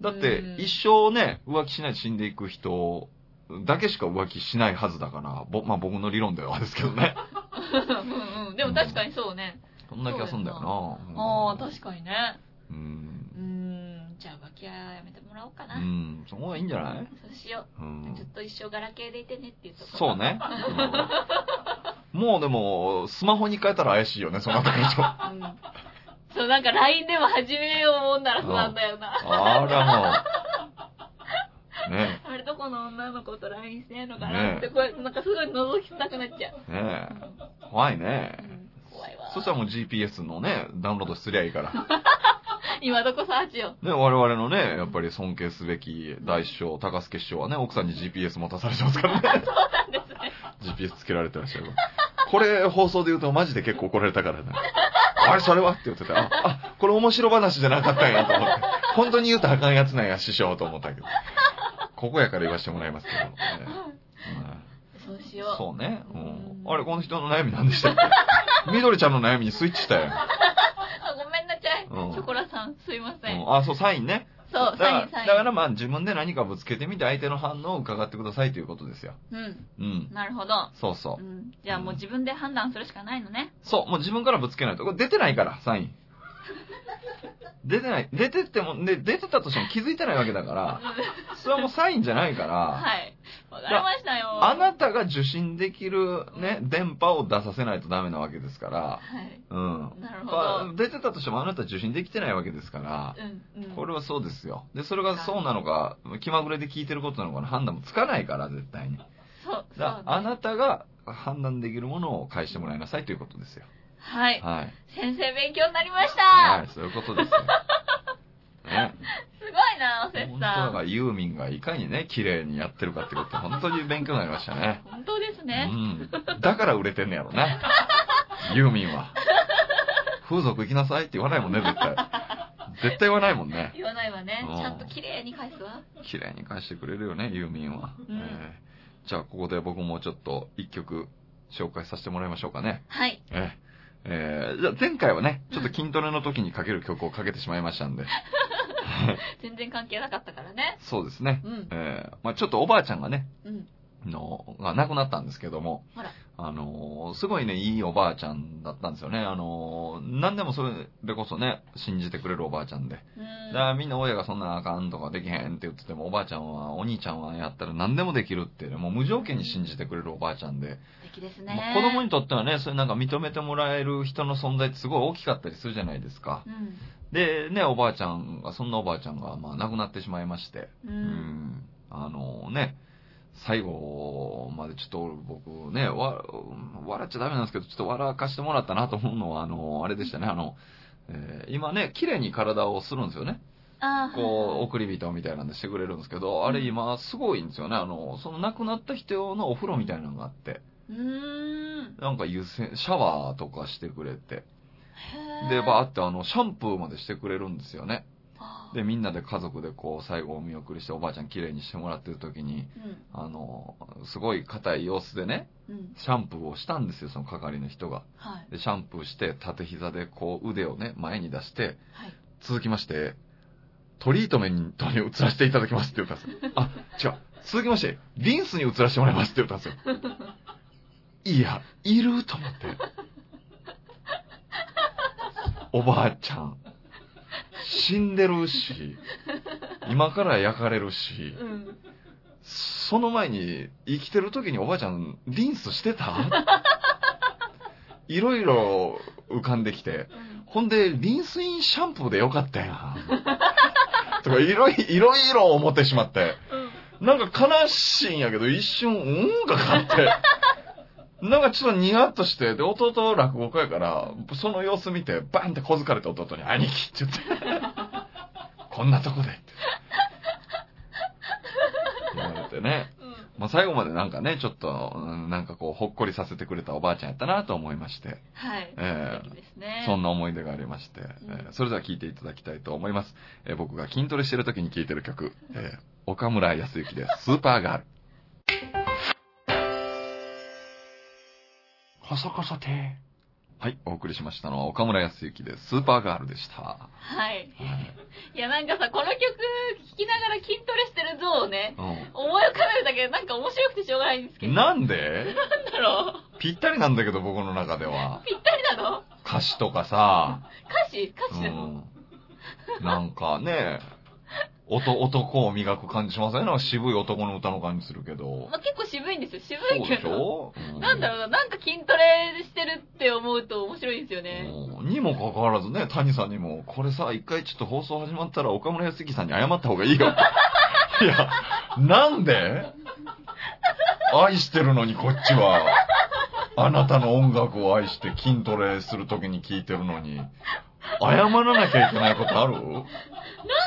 だってうん、一生ね、浮気しないで死んでいく人だけしか浮気しないはずだから、ぼまあ僕の理論ではですけどね。うんうん。でも確かにそうね。そんな気がするんだよな。ああ、確かにね。うん。うーん。じゃあ浮気はやめてもらおうかな。うん。そこがいいんじゃない？そうしようう。ずっん。と一生ガラケーでいてねっていうところ。そうね。うんもうでも、スマホに変えたら怪しいよね、そのあたりと。うん。そう、なんか LINE でも始めようもんなら不安だよな。あらもう。ねあれどこの女の子と LINE してんのかなねって、これ、なんかすごい覗きたくなっちゃう。え。ねえ。怖いねう。ん怖いわ。そしたらもう GPS のね、ダウンロードすりゃいいから。今どこサーチよ。ね、我々のね、やっぱり尊敬すべき大師匠、高助師匠はね、奥さんに GPS 持たされてますからね。そうなんですね。GPS つけられてらっしゃる。これ放送で言うとマジで結構怒られたからね。あれそれはって言ってた。あ、あ、これ面白話じゃなかったんやと思って。本当に言うとあかんやつなんや、師匠と思ったけど。ここやから言わせてもらいますけど。ねそうしよう。うんそうね。あれ、この人の悩み何でしたっけ？みどりちゃんの悩みにスイッチしたよ。あ ごめんなさい。うんショコラさん、すいませ。うんんあ、そう、サインね。そう、だからサイン、サイン。だからまあ自分で何かぶつけてみて相手の反応を伺ってくださいということですよ。うん。うん。なるほど。そうそうう。ん。じゃあもう自分で判断するしかないのね。そう、もう自分からぶつけないと。これ出てないから、サイン。出てない。出てっても、で、出てたとしても気づいてないわけだから、それはもうサインじゃないから、はい。わかりましたよ。あなたが受信できるね、電波を出させないとダメなわけですから、はい。うん。なるほまあど。出てたとしてもあなた受信できてないわけですから、うん、うん。これはそうですよ。で、それがそうなのか、気まぐれで聞いてることなのかの判断もつかないから、絶対に。そう、そう、ね。だあなたが判断できるものを返してもらいなさいということですよ。はい。はい。先生勉強になりました。はい、そういうことですよ。ね。すごいな、おせっさん。さん。本当だからユーミンがいかにね、綺麗にやってるかってこと、本当に勉強になりましたね。本当ですね。うん。だから売れてんねやろな。ユーミンは。風俗行きなさいって言わないもんね、絶対。絶対言わないもんね。言わないわね。うんちゃんと綺麗に返すわ。綺麗に返してくれるよね、ユーミンは。うんえーじゃあ、ここで僕もちょっと一曲紹介させてもらいましょうかね。はい。えーえーじゃあ前回はね、ちょっと筋トレの時にかける曲をかけてしまいましたんで。全然関係なかったからね。そうですね。うん。えーまあちょっとおばあちゃんがね、うん。の、が亡くなったんですけども。あのーすごいね、いいおばあちゃんだったんですよね。あのー何でもそれでこそね、信じてくれるおばあちゃんで。だからみんな親がそんなあかんとかできへんって言ってても、おばあちゃんは、お兄ちゃんはやったら何でもできるって、もう無条件に信じてくれるおばあちゃんで。素敵ですまあね。子供にとってはね、そういうなんか認めてもらえる人の存在ってすごい大きかったりするじゃないですか。うん。で、ね、おばあちゃんが、そんなおばあちゃんが、まあ亡くなってしまいまして。う。うんん。あのね、最後までちょっと僕ね、わ、笑っちゃダメなんですけど、ちょっと笑かしてもらったなと思うのは、あの、あれでしたね、あの、えー今ね、綺麗に体をするんですよね。こう、送り人みたいなんでしてくれるんですけど、あれ今すごいんですよね。あの、その亡くなった人用のお風呂みたいなのがあって、う。ん。なんか湯せシャワーとかしてくれて、で、バーってあの、シャンプーまでしてくれるんですよね。で、みんなで家族でこう、最後お見送りしておばあちゃん綺麗にしてもらってる時に、うん。あの、すごい硬い様子でね、うん。シャンプーをしたんですよ、その係の人が。はい。で、シャンプーして、縦膝でこう、腕をね、前に出して、はい。続きまして、トリートメントに移らせていただきますって言ったんですよ。あ、違う。続きまして、リンスに移らせてもらいますって言ったんですよ。いや、いると思って。おばあちゃん、死んでるし、今から焼かれるし、うん。その前に生きてる時におばあちゃんリンスしてた？いろいろ浮かんできて、うん。ほんで、リンスインシャンプーでよかったやん。とか、いろいいろいろ思ってしまって。うん。なんか悲しいんやけど、一瞬、うん？がかかって。なんかちょっとニヤッとして、で、弟落語家やから、その様子見て、バンって小づかれて弟に、兄貴って言って。こんなとこでって。言われてね。うん。まあ、最後までなんかね、ちょっと、うんなんかこう、ほっこりさせてくれたおばあちゃんやったなと思いまして。はい。ええ素敵ですね。そんな思い出がありまして、んえーそれでは聴いていただきたいと思います。えー僕が筋トレしてる時に聴いてる曲、えー岡村康之でスーパーガール。こそこそてはい、お送りしましたのは岡村康之でスーパーガールでした。ははい。いいや、なんかさ、この曲聴きながら筋トレしてる像をね、う思い浮かべるだけでなんか面白くてしょうがないんですけど。ん、なんで？なんだろう。ぴったりなんだけど僕の中では。ぴったりなの？歌詞とかさ、歌詞？歌う詞なの、ん、なんかね、男男を磨く感じしません？なんか渋い男の歌の感じするけど。まあ、結構渋いんですよ。渋そうでしいけど。ょ、うなんだろうな、なんか筋トレしてるって思うと面白いんですよね。うんにもかかわらずね、谷さんにも、これさ、一回ちょっと放送始まったら岡村康之さんに謝った方がいいよ。いや、なんで？愛してるのにこっちは、あなたの音楽を愛して筋トレするときに聴いてるのに、謝らなきゃいけないことある？なん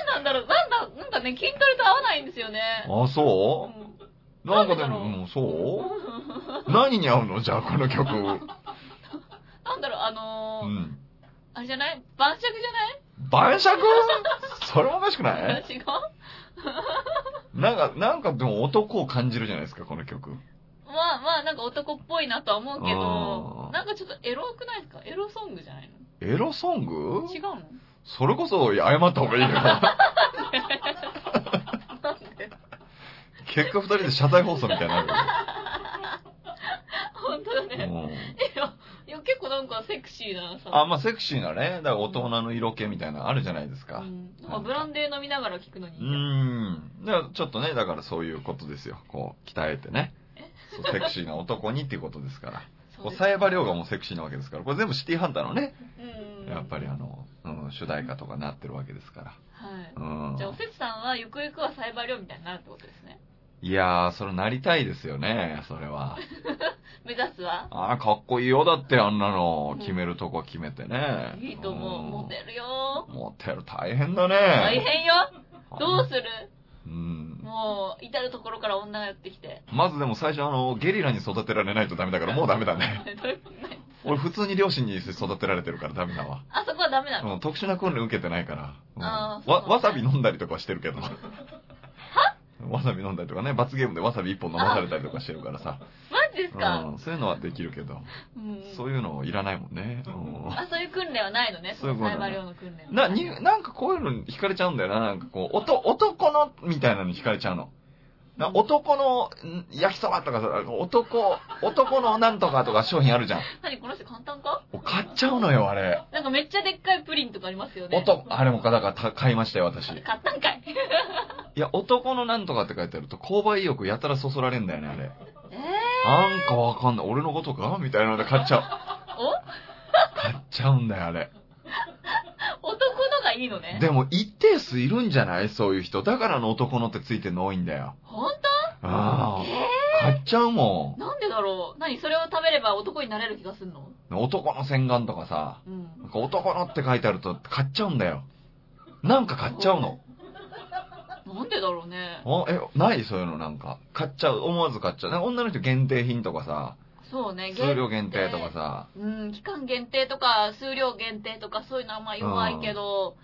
なんだろう、なんだ、なんかね、筋トレと合わないんですよね。あ、そう？うん。なんかでも、うんそう？何に合うの？じゃあこの曲。うなんだろう、あのーん。あれじゃない？晩酌じゃない？晩酌？それもおかしくない？違うなんか、なんかでも男を感じるじゃないですか、この曲。まあまあ、なんか男っぽいなとは思うけうどん、なんかちょっとエロくないですか？エロソングじゃないの？エロソング？違うの？それこそ謝った方がいいよ。結果二人で謝罪放送みたいになる本当だよ。ね。うんいや、いや結構なんかセクシーなさ。あ、まあセクシーなね、だから大人の色気みたいなのあるじゃないですか。うん。なんかブランデー飲みながら聞くのにうん。だからちょっとね、だからそういうことですよ。こう、鍛えてね。そうセクシーな男にっていうことですから。こう、そうですサイバリョウがもうセクシーなわけですから。これ全部シティハンターのね、うん。やっぱりあの、うん、主題歌とかなってるわけですから。はい。うんじゃあ、おせつさんはゆくゆくはサイバー量みたいになるってことですね。いやー、それなりたいですよね、それは。目指すは？ああ、かっこいいよ。だってあんなの決めるとこ決めてね。いいと思う。モテるよモテる大変だね。大変よどうする？うん。もう、至るところから女がやってきて。まずでも最初あの、ゲリラに育てられないとダメだからもうダメだね。どういうこと？ない俺普通に両親に育てられてるからダメだわ。あそこはダメなの、うん、特殊な訓練受けてないから。うんあわ、わさび飲んだりとかはしてるけど。わさび飲んだりとかね、罰ゲームでわさび一本飲まされたりとかしてるからさ。マ ジですか、うん、そういうのはできるけど、うんそういうのいらないもんね。うんあ、そういう訓練はないのね。そういうことサイの訓練は。な、に、なんかこういうの惹かれちゃうんだよな。なんかこう、おと、男の、みたいなのに惹かれちゃうの。な男のん焼きそばとかさ、男、男のなんとかとか商品あるじゃん。何この人簡単か？買っちゃうのよ、あれ。なんかめっちゃでっかいプリンとかありますよね。男、あれもか、だからた買いましたよ、私。い買ったんかい？や、男のなんとかって書いてあると、購買意欲やたらそそられんだよね、あれ。えなんかわかんない。俺のことか？みたいなので買っちゃう。ー、買っちゃうんだよ、あれ。お男のがいいのね。でも、一定数いるんじゃない？そういう人。だからの男のってついてるの多いんだよ。ほんああ。え買っちゃうもー、なんでだろう？何？それを食べれば男になれる気がすんの？ん。男の洗顔とかさ、うん。なんか男のって書いてあると買っちゃうんだよ。なんか買っちゃうの。なんでだろうね。おえ、ない？そういうのなんか。買っちゃう？思わず買っちゃう？なんか女の人限定品とかさ、そうね、数量限定とかさ。うん、期間限定とか、数量限定とか、そういうのはまあ弱いけど、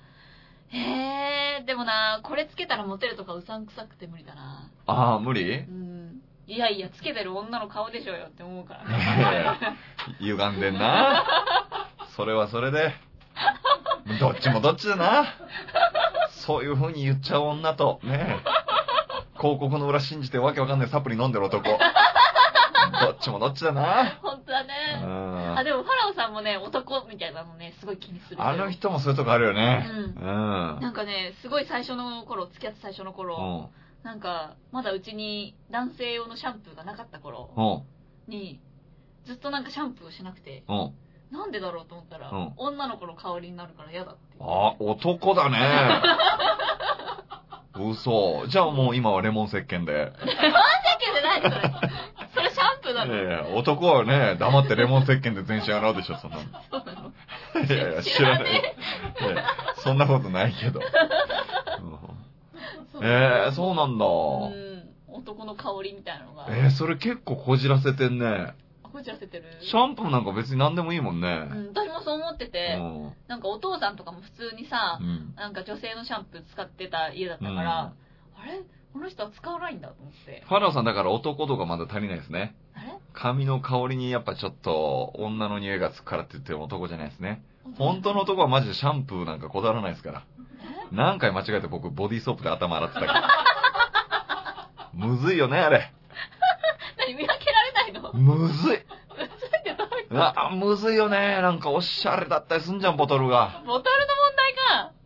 へえ、でもな、これつけたらモテるとかうさんくさくて無理だな。ああ、無理？うん。いやいや、つけてる女の顔でしょうよって思うからいやいやね。歪んでんな。それはそれで。どっちもどっちだな。そういう風に言っちゃう女と、ね 広告の裏信じてわけわかんないサプリ飲んでる男。どっちもどっちだな。本当だうね。んあ、でもファラオさんもね、男みたいなのね、すごい気にする。あの人もそういうとこあるよね。ううん。なんかね、すごい最初の頃、付き合って最初のう頃、ん。なんか、まだうちに男性用のシャンプーがなかった頃うん。に、ずっとなんかシャンプーをしなくて、うん。なんでだろうと思ったら、うん女の子の香りになるから嫌だって言って。あ、男だね。嘘。じゃあもう今はレモン石鹸で。だけでないそれ？それシャンプーなの？いやいや男はね、黙ってレモン石鹸で全身洗うでしょ、そんなの。そうなの？いやいや、知らない。いやそんなことないけど。うんえー、そうなんだ。うん。男の香りみたいなのが。えー、それ結構こじらせてんね。あこじらせてる。シャンプーなんか別に何でもいいもんうね。ん、私もそう思ってうて、ん。なんかお父さんとかも普通にさう、ん。なんか女性のシャンプー使ってた家だったから、うんあれ？この人は使わないんだと思って。ファラオさんだから男とかまだ足りないですね。あれ？髪の香りにやっぱちょっと女の匂いがつくからって言っても男じゃないですね。本当の男はマジでシャンプーなんかこだわらないですから。え？何回間違えて僕ボディーソープで頭洗ってたから。むずいよね、あれ。何見分けられないのむずい。それってどういあ、むずいよね。なんかおしゃれだったりすんじゃん、ボトルが。とボトルの問題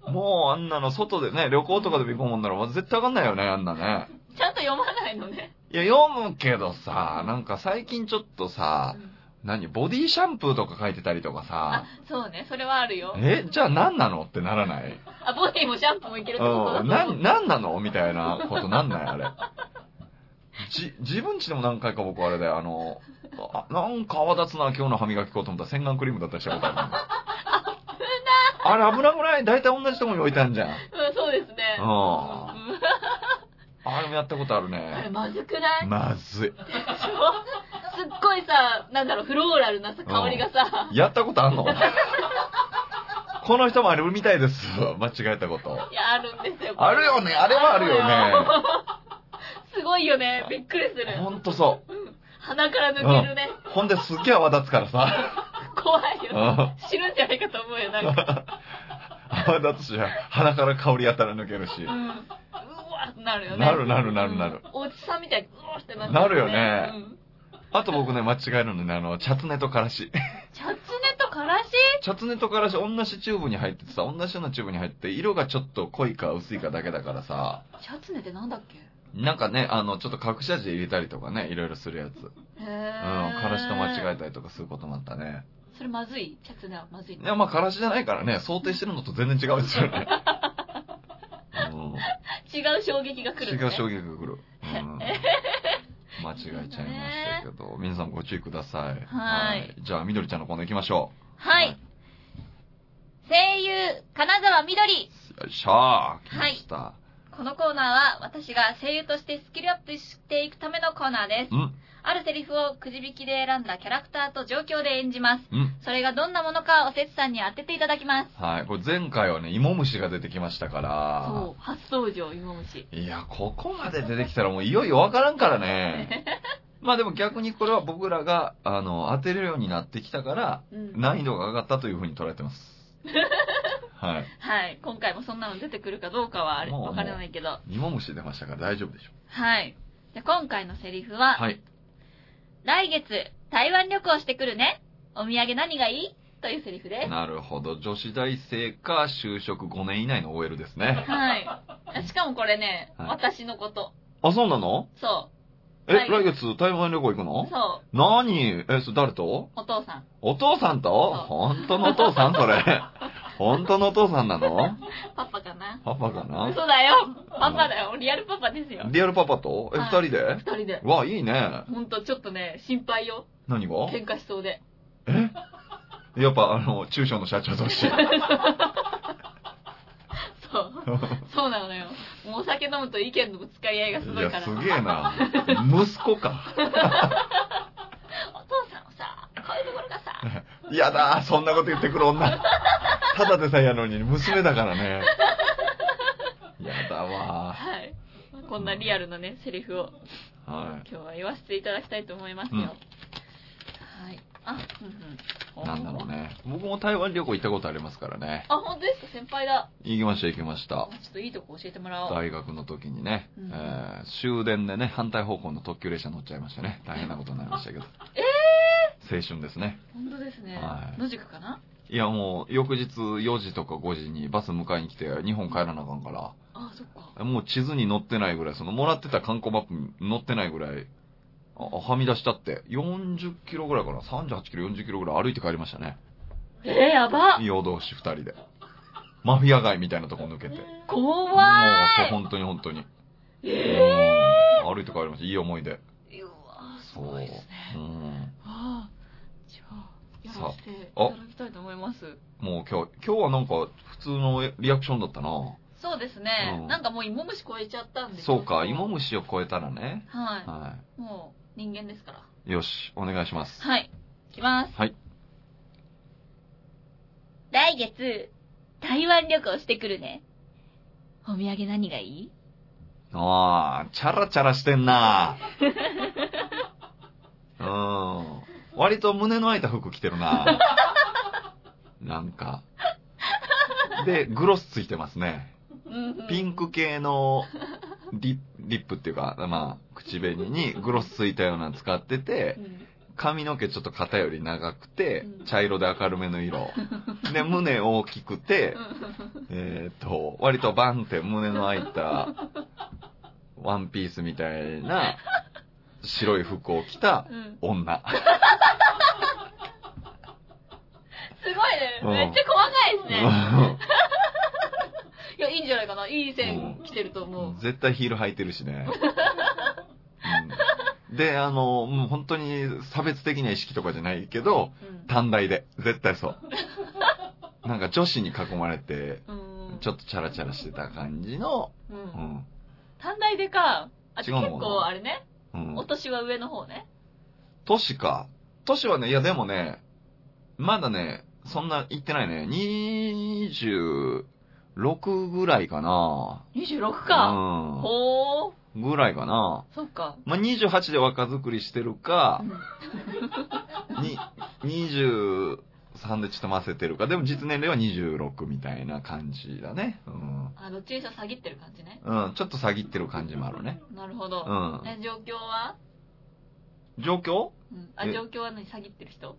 か。もうあんなの外でね、旅行とかでも行こうもんならもう絶対わかんないよね、あんなね。ちゃんと読まないのね。いや、読むけどさ、なんか最近ちょっとさう、ん何、ボディシャンプーとか書いてたりとかあさ、、そうね。それはあるよ。え、じゃあ何なのってならない？あ、ボディもシャンプーもいけるってこと？だうん、な、なんなの？みたいなことなんない？あれ。じ、自分ちでも何回か僕あれで、あの、あ、なんか泡立つな、今日の歯磨き粉と思ったら洗顔クリームだったりしたことあるの。あれ危なくない大体同じとこに置いてあるじゃん。うん、そうですね。うんうんあれもやったことあるあれね。まずくない？まずい。でしょ？すっごいさ、なんだろう、フローラルなさ、香りがさ、やったことあんの？この人もあるみたいです。間違えたこと。いや、あるんですよ。あるよねあれはあるよねすごいよね。びっくりする。ほんとそ鼻から抜けるね。う。ほんで、すっげえ泡立つからさ。怖いよ。うん死ぬんじゃないかと思うよ、なんか。泡立つし、鼻から香りやったら抜けるしう。ん。うわなるよね。なるなるなるなるうん。おじさんみたいに、うわってなってなるよねうんあと僕ね、間違えるのね、あの、チャツネとからし。チャツネとからし？チャツネとからし、同じチューブに入っててさ、同じようなチューブに入って、色がちょっと濃いか薄いかだけだからさ、チャツネってなんだっけ？なんかね、あの、ちょっと隠し味入れたりとかね、いろいろするやつ。うん、からしと間違えたりとかすることもあったね。それまずい？チャツネはまずい。いや、まあ、からしじゃないからね、想定してるのと全然違うんですよね。違う衝撃が来うん、るのね。違う衝撃が来る。うん、間違えちゃいましたけど、皆さんご注意ください。はいじゃあ、みどりちゃんのコーナー行きましょう。はい。声優、金沢みどり。よいしょー。来ました。このコーナーは私が声優としてスキルアップしていくためのコーナーです。うん。あるセリフをくじ引きで選んだキャラクターと状況で演じます。うん。それがどんなものかおせつさんに当てていただきます。はい。これ前回はね、芋虫が出てきましたから。そう、初登場、芋虫。いや、ここまで出てきたらもういよいよわからんからね。まあでも逆にこれは僕らが、あの、当てれるようになってきたから、うん難易度が上がったというふうに捉えてます。はい。はい。今回もそんなの出てくるかどうかはわからないけど。芋虫出ましたから大丈夫でしょはい。で今回のセリフは、はい。来月、台湾旅行してくるね。お土産何がいい？というセリフです。なるほど。女子大生か就職5年以内の OL ですね。はい。しかもこれね、はい私のこと。あ、そうなの？そえ、はい来月台湾旅行行くう。の？そう。何？え、それ誰と？お父さん。お父さんと？本当のお父さんそれ。本当のお父さんなの？パパかな？パパかな？嘘だよ。パパだよ。リアルパパですよ。リアルパパと？え、二はい人で？二人で。うわ、いいね。ほんと、ちょっとね、心配よ。何が？喧嘩しそうで。え？やっぱ、あの、中小の社長同士。そう。そうなのよ。もうお酒飲むと意見のぶつかり合いがすごいいや、から。すげえな。息子か。お父さんはさ、こういうところがさ、やだ、そんなこと言ってくる女。ただでさえやのに、娘だからね。やだわ。はい。こんなリアルなね、セリフをは今日は言わせていただきたいと思いますよ。うんはい。あ、うんうん。い。なんだろうね。僕も台湾旅行行ったことありますからね。あ、本当ですか？先輩だ。行きました、行きましたあ。ちょっといいとこ教えてもらおう。大学の時にね、うんえー終電でね、反対方向の特急列車乗っちゃいましたね。大変なことになりましたけど。え青春ですね。本当ですね。はい野宿かな？いやもう、翌日4時とか5時にバス迎えに来て、日本帰らなあかんかあ、そっか。ら、もう地図に載ってないぐらい、その、もらってた観光マップに載ってないぐらい、あはみ出したって、40キロぐらいかな、38キロ、40キロぐらい歩いて帰りましたね。えー、やば夜通し2人で。マフィア街みたいなとこ抜けて。もう、怖そう、い本当に本当に。えうん歩いて帰りました。いい思い出。ー、うわすそう。ごいですね。うん。ああ、じゃあ、やらせていあただきたいと思います。もう今日、今日はなんか普通のリアクションだったな。そうですね。うんなんかもう芋虫超えちゃったんで。そうか、芋虫。虫を超えたらね。は。はいもう人間ですから。い。よし、お願いします。はい。いきます。はい。来月、台湾旅行してくるね。お土産何がいい？ああ、チャラチャラしてんな。うん。割と胸の開いた服着てるな。なんか。で、グロスついてますね。ピンンク系のリリップっていうか、まあ、口紅にグロスついたようなの使ってて、髪の毛ちょっと肩より長くてう、ん茶色で明るめの色。で、胸大きくて、えっ、と、割とバンって胸の開いた、ワンピースみたいな、白い服を着たうん女。すごいね。うんめっちゃ細かいですね。いや、いいんじゃないかな。いい線来てると思う。絶対ヒール履いてるしね。うんで、あの、もう本当に差別的な意識とかじゃないけど、うん短大で。絶対そう。なんか女子に囲まれて、うん。ちょっとチャラチャラしてた感じの、う。うんん。短大でか。あ、結違うのかな構あれね。うんお。年は上の方ね。都市か。都市はね、いやでもね、まだね、そんな行ってないね。26ぐらいかな。26か。うほー。ん。ぐらいかな。そっか。まあ、28で若作りしてるかう、んに、23でちょっとませてるか。でも実年齢は26みたいな感じだね。うん。あ、どっちにしろ詐欺ってる感じね。うん、ちょっと詐欺ってる感じもあるね。なるほど。うん。え、状況は？状況？うん。あ、え？状況は何？詐欺ってる人？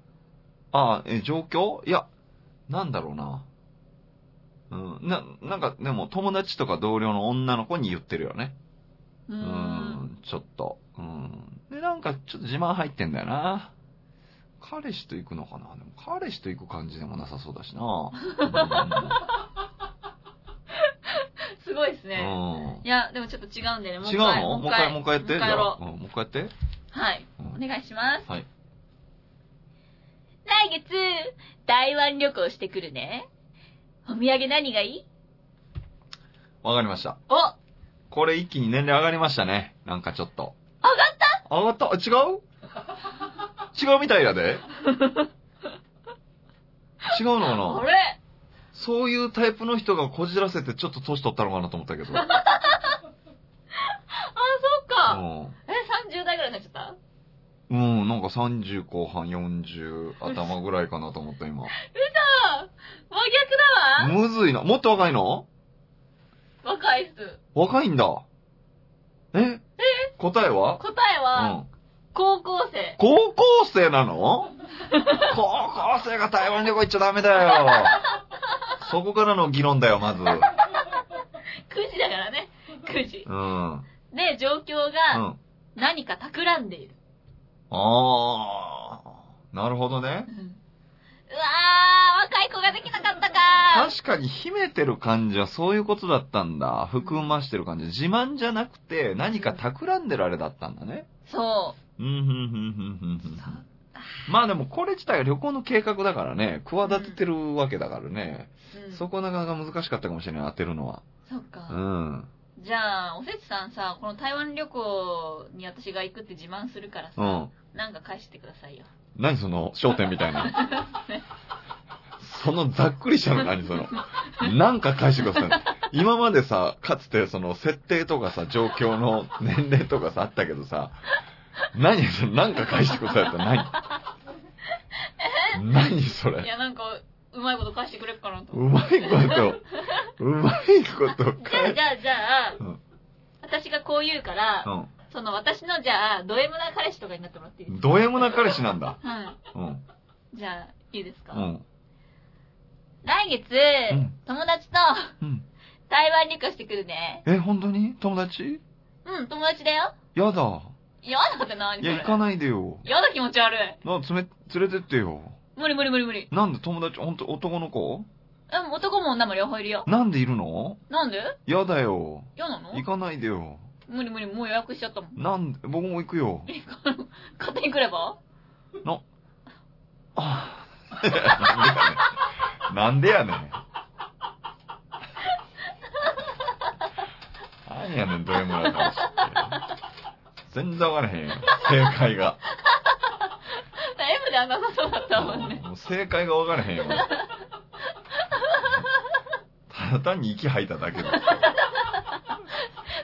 ああ、え、状況？いや、なんだろうな。うん。な、なんか、でも友達とか同僚の女の子に言ってるよね。ううんん、ちょっと。うん。で、なんかちょっと自慢入ってんだよな。彼氏と行くのかな？でも彼氏と行く感じでもなさそうだしな。すごいですうん。ね。いや、でもちょっと違うんでね。も違うの？もう一回、もう一回やって？もう一回やろうもう一回やって。はい。うんお願いします。はい。来月、台湾旅行してくるね。お土産何がいい？わかりました。おこれ一気に年齢上がりましたね。なんかちょっと。上がった？上がった？違う？違うみたいやで。違うのかあなれ？そういうタイプの人がこじらせてちょっと年取ったのかなと思ったけど。あ、そっか。うえ、30代ぐらいになっちゃった？ん。うん、なんか30後半40頭ぐらいかなと思った今。嘘真逆だわむずいな。もっと若いの？若いっす。若いんだ。え？答えは？答えうは、ん。高校生。高校生なの？高校生が台湾旅行行っちゃダメだよ。そこからの議論だよ、まず。9時だからね。9時。うん。うん。で、状況が何か企んでいる。あー。なるほどねう。んうわー、若い子ができなかったか確かに秘めてる感じはそういうことだったんだ。含ましてる感じ。自慢じゃなくて何か企んでるあれだったんだね。そうん、ふんふんふんふんふんふん。まあでもこれ自体は旅行の計画だからね、企ててるわけだからね。う。うん、そこなかなか難しかったかもしれない、当てるのは。そっか。うん。じゃあ、おせつさんさ、この台湾旅行に私が行くって自慢するからさ、うん。なんか返してくださいよ。何その、焦点みたいな。そのざっくりしたの何その。なんか返してください。今までさ、かつてその設定とかさ、状況の年齢とかさ、あったけどさ、何その、なんか返してくださいって何？何それ？いや、なんか、うまいこと返してくれるかなとう。まいこと、うまいことじゃあ、返じゃあ、じゃあ、うん私がこう言うから、うその私のじゃあ、ド M な彼氏とかになってもらっていいですん。ド M な彼氏なんだ。かはい。うん。じゃあ、いいですか、うん。来月、ん友達とうん。台湾旅行してくるね。え、本当に？友達？うん、友達だよ。やだ。嫌だって何いや、行かないでよ。嫌だ気持ち悪い。な、つめ、連れてってよ。無理無理無理無理。なんで？友達、ほんと男の子？うん、男も女も両方いるよ。なんでいるの？なんで？やだよ。嫌なの？行かないでよ。無理無理、もう予約しちゃったもん。なんで、僕も行くよ。勝手に来れば？な、あなんでやねん。なんでやねん。何やねん、ド M な話って。全然わからへんよ。正解が。M ではなさそうだったもんね。もう正解がわからへんよ。ただ単に息吐いただけだ。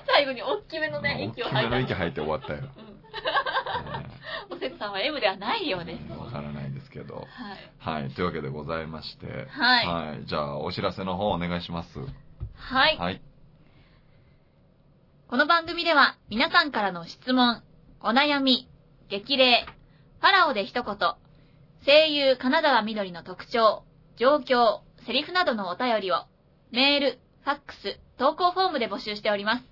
最後に大きめのね、息を吐いた。大きめの息吐いて終わったよ。うん。おせつさんは M ではないようです。わからないけど。はい。はい。というわけでございまして。はい。はい。じゃあ、お知らせの方お願いします。はい。はい。この番組では皆さんからの質問、お悩み、激励、ファラオで一言、声優金沢みどりの特徴、状況、セリフなどのお便りを、メール、ファックス、投稿フォームで募集しております。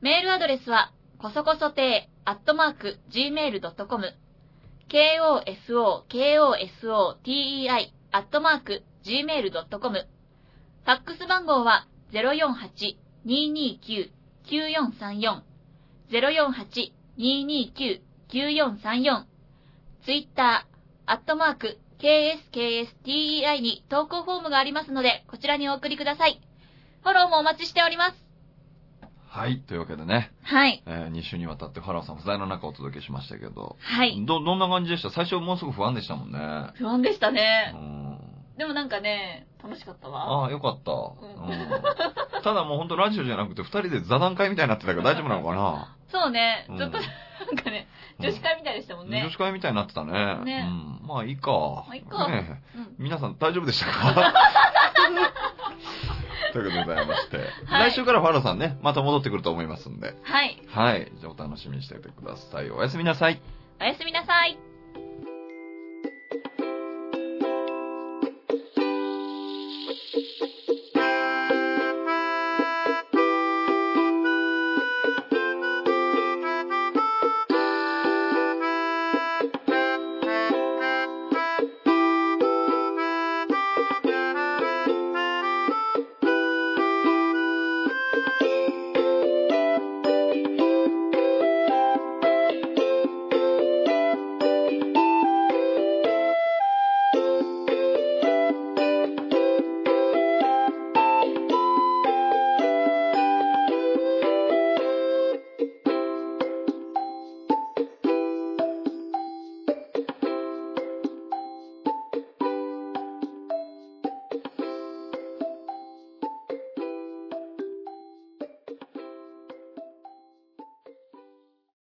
メールアドレスは、こそこそてアットマーク、gmail.com、koso, koso, tei, アットマーク、gmail.com、ファックス番号は、048-229 9434 048-229-9434ツイッター、アットマーク、KSKSTEI に投稿フォームがありますので、こちらにお送りください。フォローもお待ちしております。はい。というわけでね、はい。えー、2週にわたってファラオさん不在の中お届けしましたけど、はい。ど、どんな感じでした？最初もうすぐ不安でしたもんね。不安でしたうね。ん。でもなんかね、楽しかったわ。ああ、よかった。んうん。ただもうほんとラジオじゃなくて二人で座談会みたいになってたけど大丈夫なのかな？そうね、うんずっと、なんかね、女子会みたいでしたもんね女子。会みたいになってたね。ねうん。まあいいか。まあいいかねえうん。皆さん大丈夫でしたか？ということでございまして、はい来週からファラさんね、また戻ってくると思いますんで。はい。はい。じゃあお楽しみにしていてください。おやすみなさい。おやすみなさい。